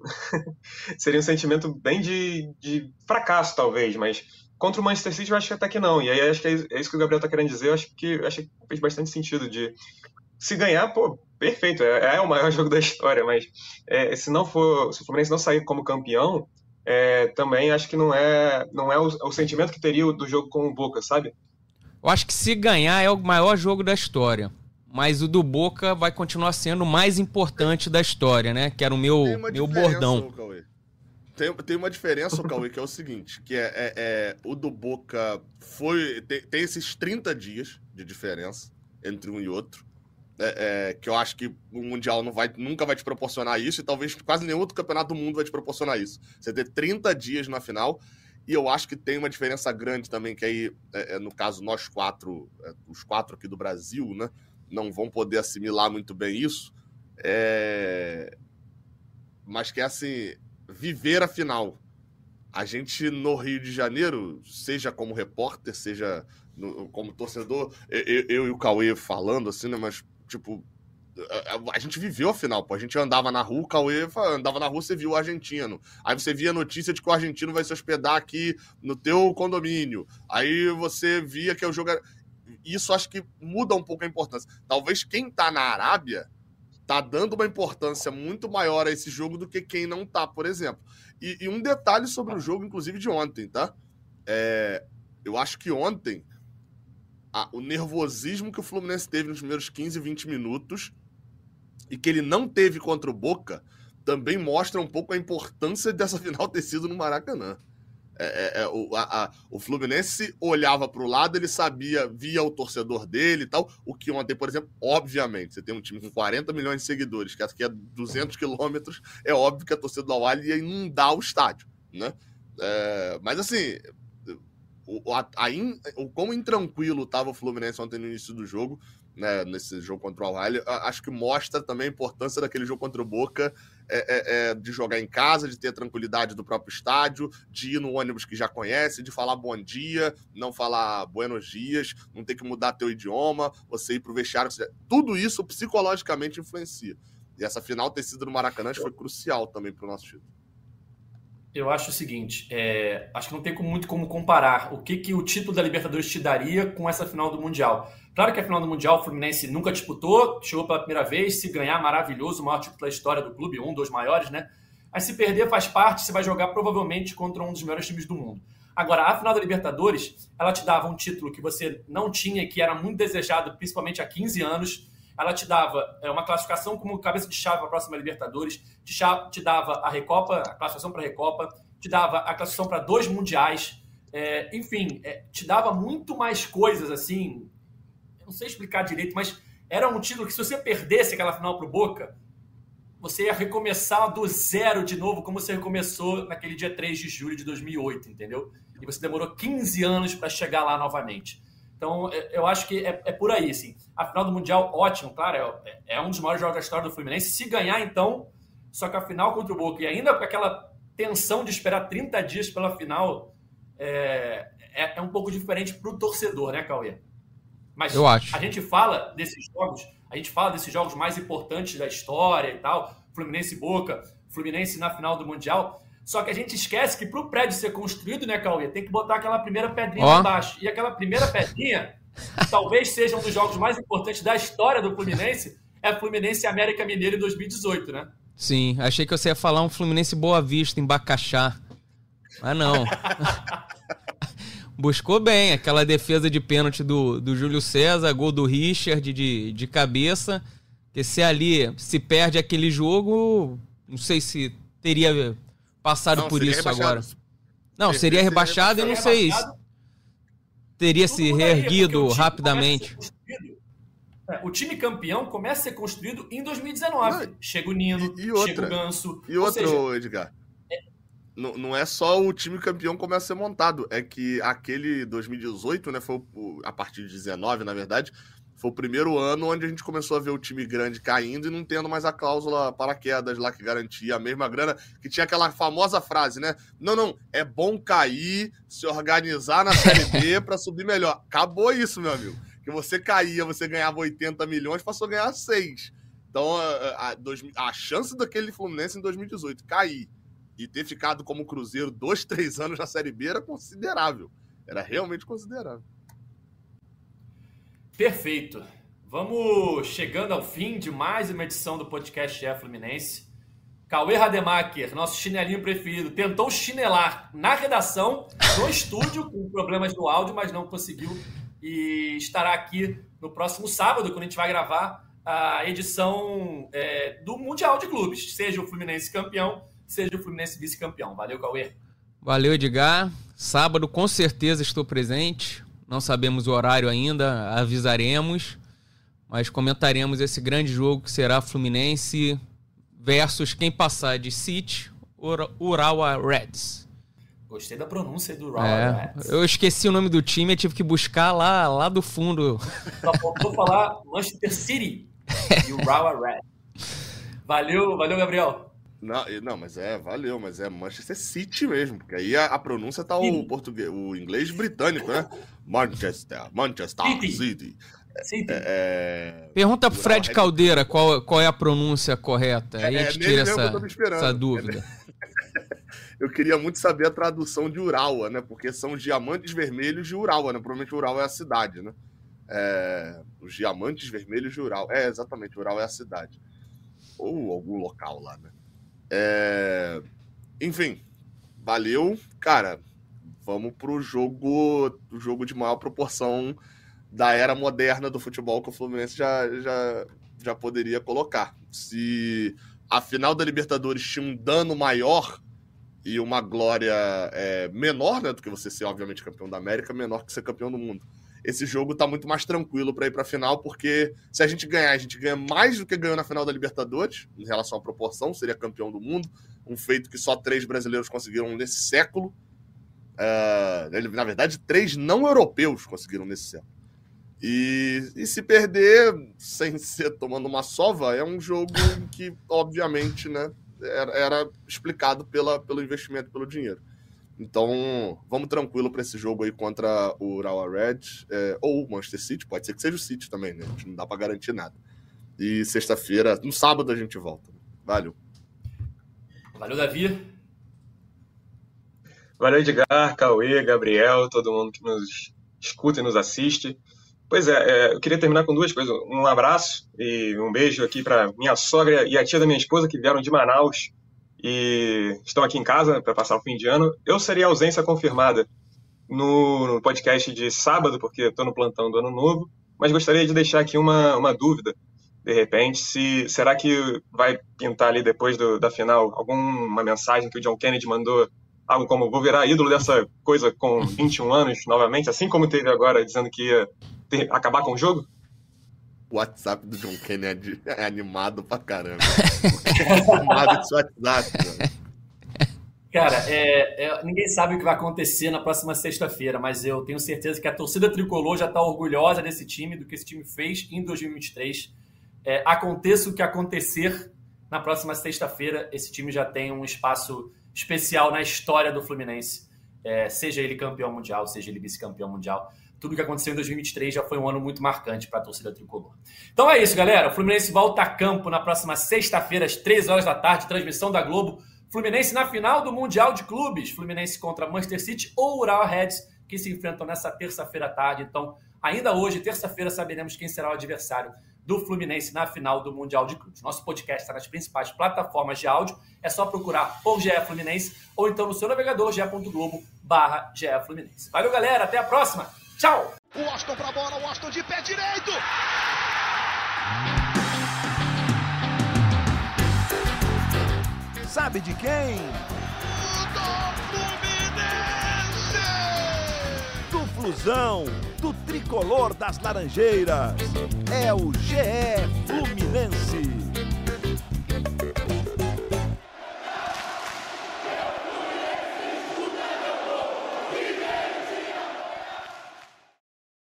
seria um sentimento bem de, de fracasso, talvez, mas contra o Manchester City eu acho que até que não. E aí acho que é, é isso que o Gabriel tá querendo dizer, eu acho que, eu acho que fez bastante sentido de se ganhar, pô, perfeito, é, é, o maior jogo da história, mas é, se não for, se o Fluminense não sair como campeão, é, também acho que não é, não é o, o, sentimento que teria do jogo com o Boca, sabe? Eu acho que se ganhar é o maior jogo da história. Mas o do Boca vai continuar sendo o mais importante da história, né? Que era o meu, meu bordão. Tem, tem uma diferença, Cauê, que é o seguinte: que é, é, é o do Boca foi. Tem, tem, esses 30 dias de diferença entre um e outro. É, é, que eu acho que o Mundial não vai, nunca vai te proporcionar isso, e talvez quase nenhum outro campeonato do mundo vai te proporcionar isso. Você ter 30 dias na final, e eu acho que tem uma diferença grande também, que aí, é, é no caso, nós quatro, é, os quatro aqui do Brasil, né, não vão poder assimilar muito bem isso, mas que é assim, viver a final. A gente no Rio de Janeiro, seja como repórter, seja no, como torcedor, eu, eu, e o Cauê falando assim, né, mas Tipo, a, a, gente viveu a final, pô. A gente andava na rua, o Cauê andava na rua, você viu o argentino. Aí você via a notícia de que o argentino vai se hospedar aqui no teu condomínio. Aí você via que o jogo era... Isso acho que muda um pouco a importância. Talvez quem tá na Arábia tá dando uma importância muito maior a esse jogo do que quem não tá, por exemplo. E, e um detalhe sobre o jogo, inclusive de ontem, tá? É, eu acho que ontem a, o nervosismo que o Fluminense teve nos primeiros 15, 20 minutos e que ele não teve contra o Boca também mostra um pouco a importância dessa final ter sido no Maracanã. É, é, é, o, a, a, o, Fluminense olhava para o lado, ele sabia, via o torcedor dele e tal. O que ontem, por exemplo, obviamente, você tem um time com 40 milhões de seguidores, que aqui é 200 quilômetros, é óbvio que a torcida do Al ia inundar o estádio, né? É, mas assim, o, a, a in, o quão intranquilo estava o Fluminense ontem no início do jogo, né, nesse jogo contra o Al-Ahly, acho que mostra também a importância daquele jogo contra o Boca, é, é, é, de jogar em casa, de ter a tranquilidade do próprio estádio, de ir no ônibus que já conhece, de falar bom dia, não falar buenos dias, não ter que mudar teu idioma, você ir pro vestiário, tudo isso psicologicamente influencia. E essa final ter sido no Maracanã foi crucial também para o nosso título eu acho o seguinte, é, acho que não tem muito como comparar o que, que o título da Libertadores te daria com essa final do Mundial. Claro que a final do Mundial o Fluminense nunca disputou, chegou pela primeira vez, se ganhar, maravilhoso, o maior título da história do clube, um dos maiores, né? Mas se perder faz parte, você vai jogar provavelmente contra um dos melhores times do mundo. Agora, a final da Libertadores, ela te dava um título que você não tinha, que era muito desejado, principalmente há 15 anos, ela te dava é, uma classificação como cabeça de chave para a próxima Libertadores, te, chave, te dava a Recopa, a classificação para a Recopa, te dava a classificação para dois mundiais, é, enfim, é, te dava muito mais coisas assim. não sei explicar direito, mas era um título que se você perdesse aquela final para o Boca, você ia recomeçar do zero de novo, como você recomeçou naquele dia 3 de julho de 2008, entendeu? E você demorou 15 anos para chegar lá novamente. Então, é, eu acho que é, é, por aí, assim. A final do Mundial, ótimo, claro, é, é, um dos maiores jogos da história do Fluminense. Se ganhar, então, só que a final contra o Boca, e ainda com aquela tensão de esperar 30 dias pela final, é, é, é um pouco diferente para o torcedor, né, Cauê? Mas eu acho. a gente fala desses jogos, a gente fala desses jogos mais importantes da história e tal, Fluminense Boca, Fluminense na final do Mundial, só que a gente esquece que para o prédio ser construído, né, Cauê, tem que botar aquela primeira pedrinha oh. embaixo. E aquela primeira pedrinha, talvez seja um dos jogos mais importantes da história do Fluminense, é Fluminense América Mineiro em 2018, né? Sim, achei que você ia falar um Fluminense Boa Vista em Bacaxá. Mas não. Buscou bem aquela defesa de pênalti do, do Júlio César, gol do Richard de, de cabeça. Que se ali se perde aquele jogo, não sei se teria passado não, por isso rebaixado. agora. Não, seria, rebaixado, e não sei se teria se reerguido rapidamente. É, o time campeão começa a ser construído em 2019. Não, chega o Nino, e, e outra, chega o Ganso. E outro, seja, Edgar. É... Não, não é só o time campeão começa a ser montado, é que aquele 2018, né, foi a partir de 19, na verdade, foi o primeiro ano onde a gente começou a ver o time grande caindo e não tendo mais a cláusula paraquedas lá que garantia a mesma grana, que tinha aquela famosa frase, né? Não, não, é bom cair, se organizar na Série B para subir melhor. Acabou isso, meu amigo. Que você caía, você ganhava 80 milhões, passou a ganhar 6. Então, a, a, a chance daquele Fluminense em 2018 cair e ter ficado como Cruzeiro dois, três anos na Série B era considerável. Era realmente considerável. Perfeito. Vamos chegando ao fim de mais uma edição do podcast É Fluminense. Cauê Rademacher, nosso chinelinho preferido, tentou chinelar na redação, no estúdio, com problemas no áudio, mas não conseguiu. E estará aqui no próximo sábado, quando a gente vai gravar a edição é, do Mundial de Clubes, seja o Fluminense campeão, seja o Fluminense vice-campeão. Valeu, Cauê. Valeu, Edgar. Sábado, com certeza, estou presente. Não sabemos o horário ainda, avisaremos, mas comentaremos esse grande jogo que será Fluminense versus quem passar de City, Urawa Reds. Gostei da pronúncia do Urawa é, Reds. Eu esqueci o nome do time, eu tive que buscar lá, lá do fundo. Só faltou falar Manchester City e Urawa Reds. Valeu, valeu, Gabriel. Não, não, mas é, valeu, mas é Manchester City mesmo, porque aí a, a pronúncia tá o português, o inglês britânico, né? Manchester, Manchester City. City. City. É, é Pergunta pro Fred Caldeira qual, qual é a pronúncia correta. Aí a é, gente tira essa, essa dúvida. Eu queria muito saber a tradução de Urawa, né? Porque são os diamantes vermelhos de Urawa, né? Provavelmente Urawa é a cidade, né? É, os diamantes vermelhos de Urawa. É, exatamente, Urawa é a cidade. Ou algum local lá, né? É... Enfim, valeu. Cara, vamos pro jogo, o jogo de maior proporção da era moderna do futebol que o Fluminense já, já, já poderia colocar. Se a final da Libertadores tinha um dano maior e uma glória é, menor, né, do que você ser, obviamente, campeão da América, menor que ser campeão do mundo esse jogo tá muito mais tranquilo para ir para a final, porque se a gente ganhar, a gente ganha mais do que ganhou na final da Libertadores, em relação à proporção, seria campeão do mundo, um feito que só três brasileiros conseguiram nesse século. Uh, na verdade, três não europeus conseguiram nesse século. E, e se perder sem ser tomando uma sova, é um jogo que, obviamente, né, era, era explicado pela, pelo investimento, pelo dinheiro. Então, vamos tranquilo para esse jogo aí contra o Urawa Red é, ou o Manchester City. Pode ser que seja o City também, né? A gente não dá para garantir nada. E sexta-feira, no sábado, a gente volta. Valeu. Valeu, Davi. Valeu, Edgar, Cauê, Gabriel, todo mundo que nos escuta e nos assiste. Pois é, é, eu queria terminar com duas coisas. Um abraço e um beijo aqui para minha sogra e a tia da minha esposa que vieram de Manaus e estão aqui em casa para passar o fim de ano. Eu seria ausência confirmada no, podcast de sábado, porque estou no plantão do Ano Novo, mas gostaria de deixar aqui uma, uma dúvida, de repente, se será que vai pintar ali depois do, da final alguma mensagem que o John Kennedy mandou, algo como vou virar ídolo dessa coisa com 21 anos novamente, assim como teve agora dizendo que ia ter, acabar com o jogo? O WhatsApp do John Kennedy é animado pra caramba. animado esse WhatsApp, Cara, é, é, ninguém sabe o que vai acontecer na próxima sexta-feira, mas eu tenho certeza que a torcida tricolor já está orgulhosa desse time, do que esse time fez em 2023. É, aconteça o que acontecer na próxima sexta-feira, esse time já tem um espaço especial na história do Fluminense, é, seja ele campeão mundial, seja ele vice-campeão mundial tudo que aconteceu em 2023 já foi um ano muito marcante para a torcida tricolor. Então é isso, galera. O Fluminense volta a campo na próxima sexta-feira, às 13 horas da tarde, transmissão da Globo. Fluminense na final do Mundial de Clubes. Fluminense contra Manchester City ou Ural Reds, que se enfrentam nessa terça-feira à tarde. Então, ainda hoje, terça-feira, saberemos quem será o adversário do Fluminense na final do Mundial de Clubes. Nosso podcast está nas principais plataformas de áudio. É só procurar por GE Fluminense ou então no seu navegador ge.globo barra Fluminense. Valeu, galera. Até a próxima. Tchau! O Austin pra bola, o Austin de pé direito! Sabe de quem? Do Fluminense! Do Flusão, do tricolor das Laranjeiras. É o GE Fluminense.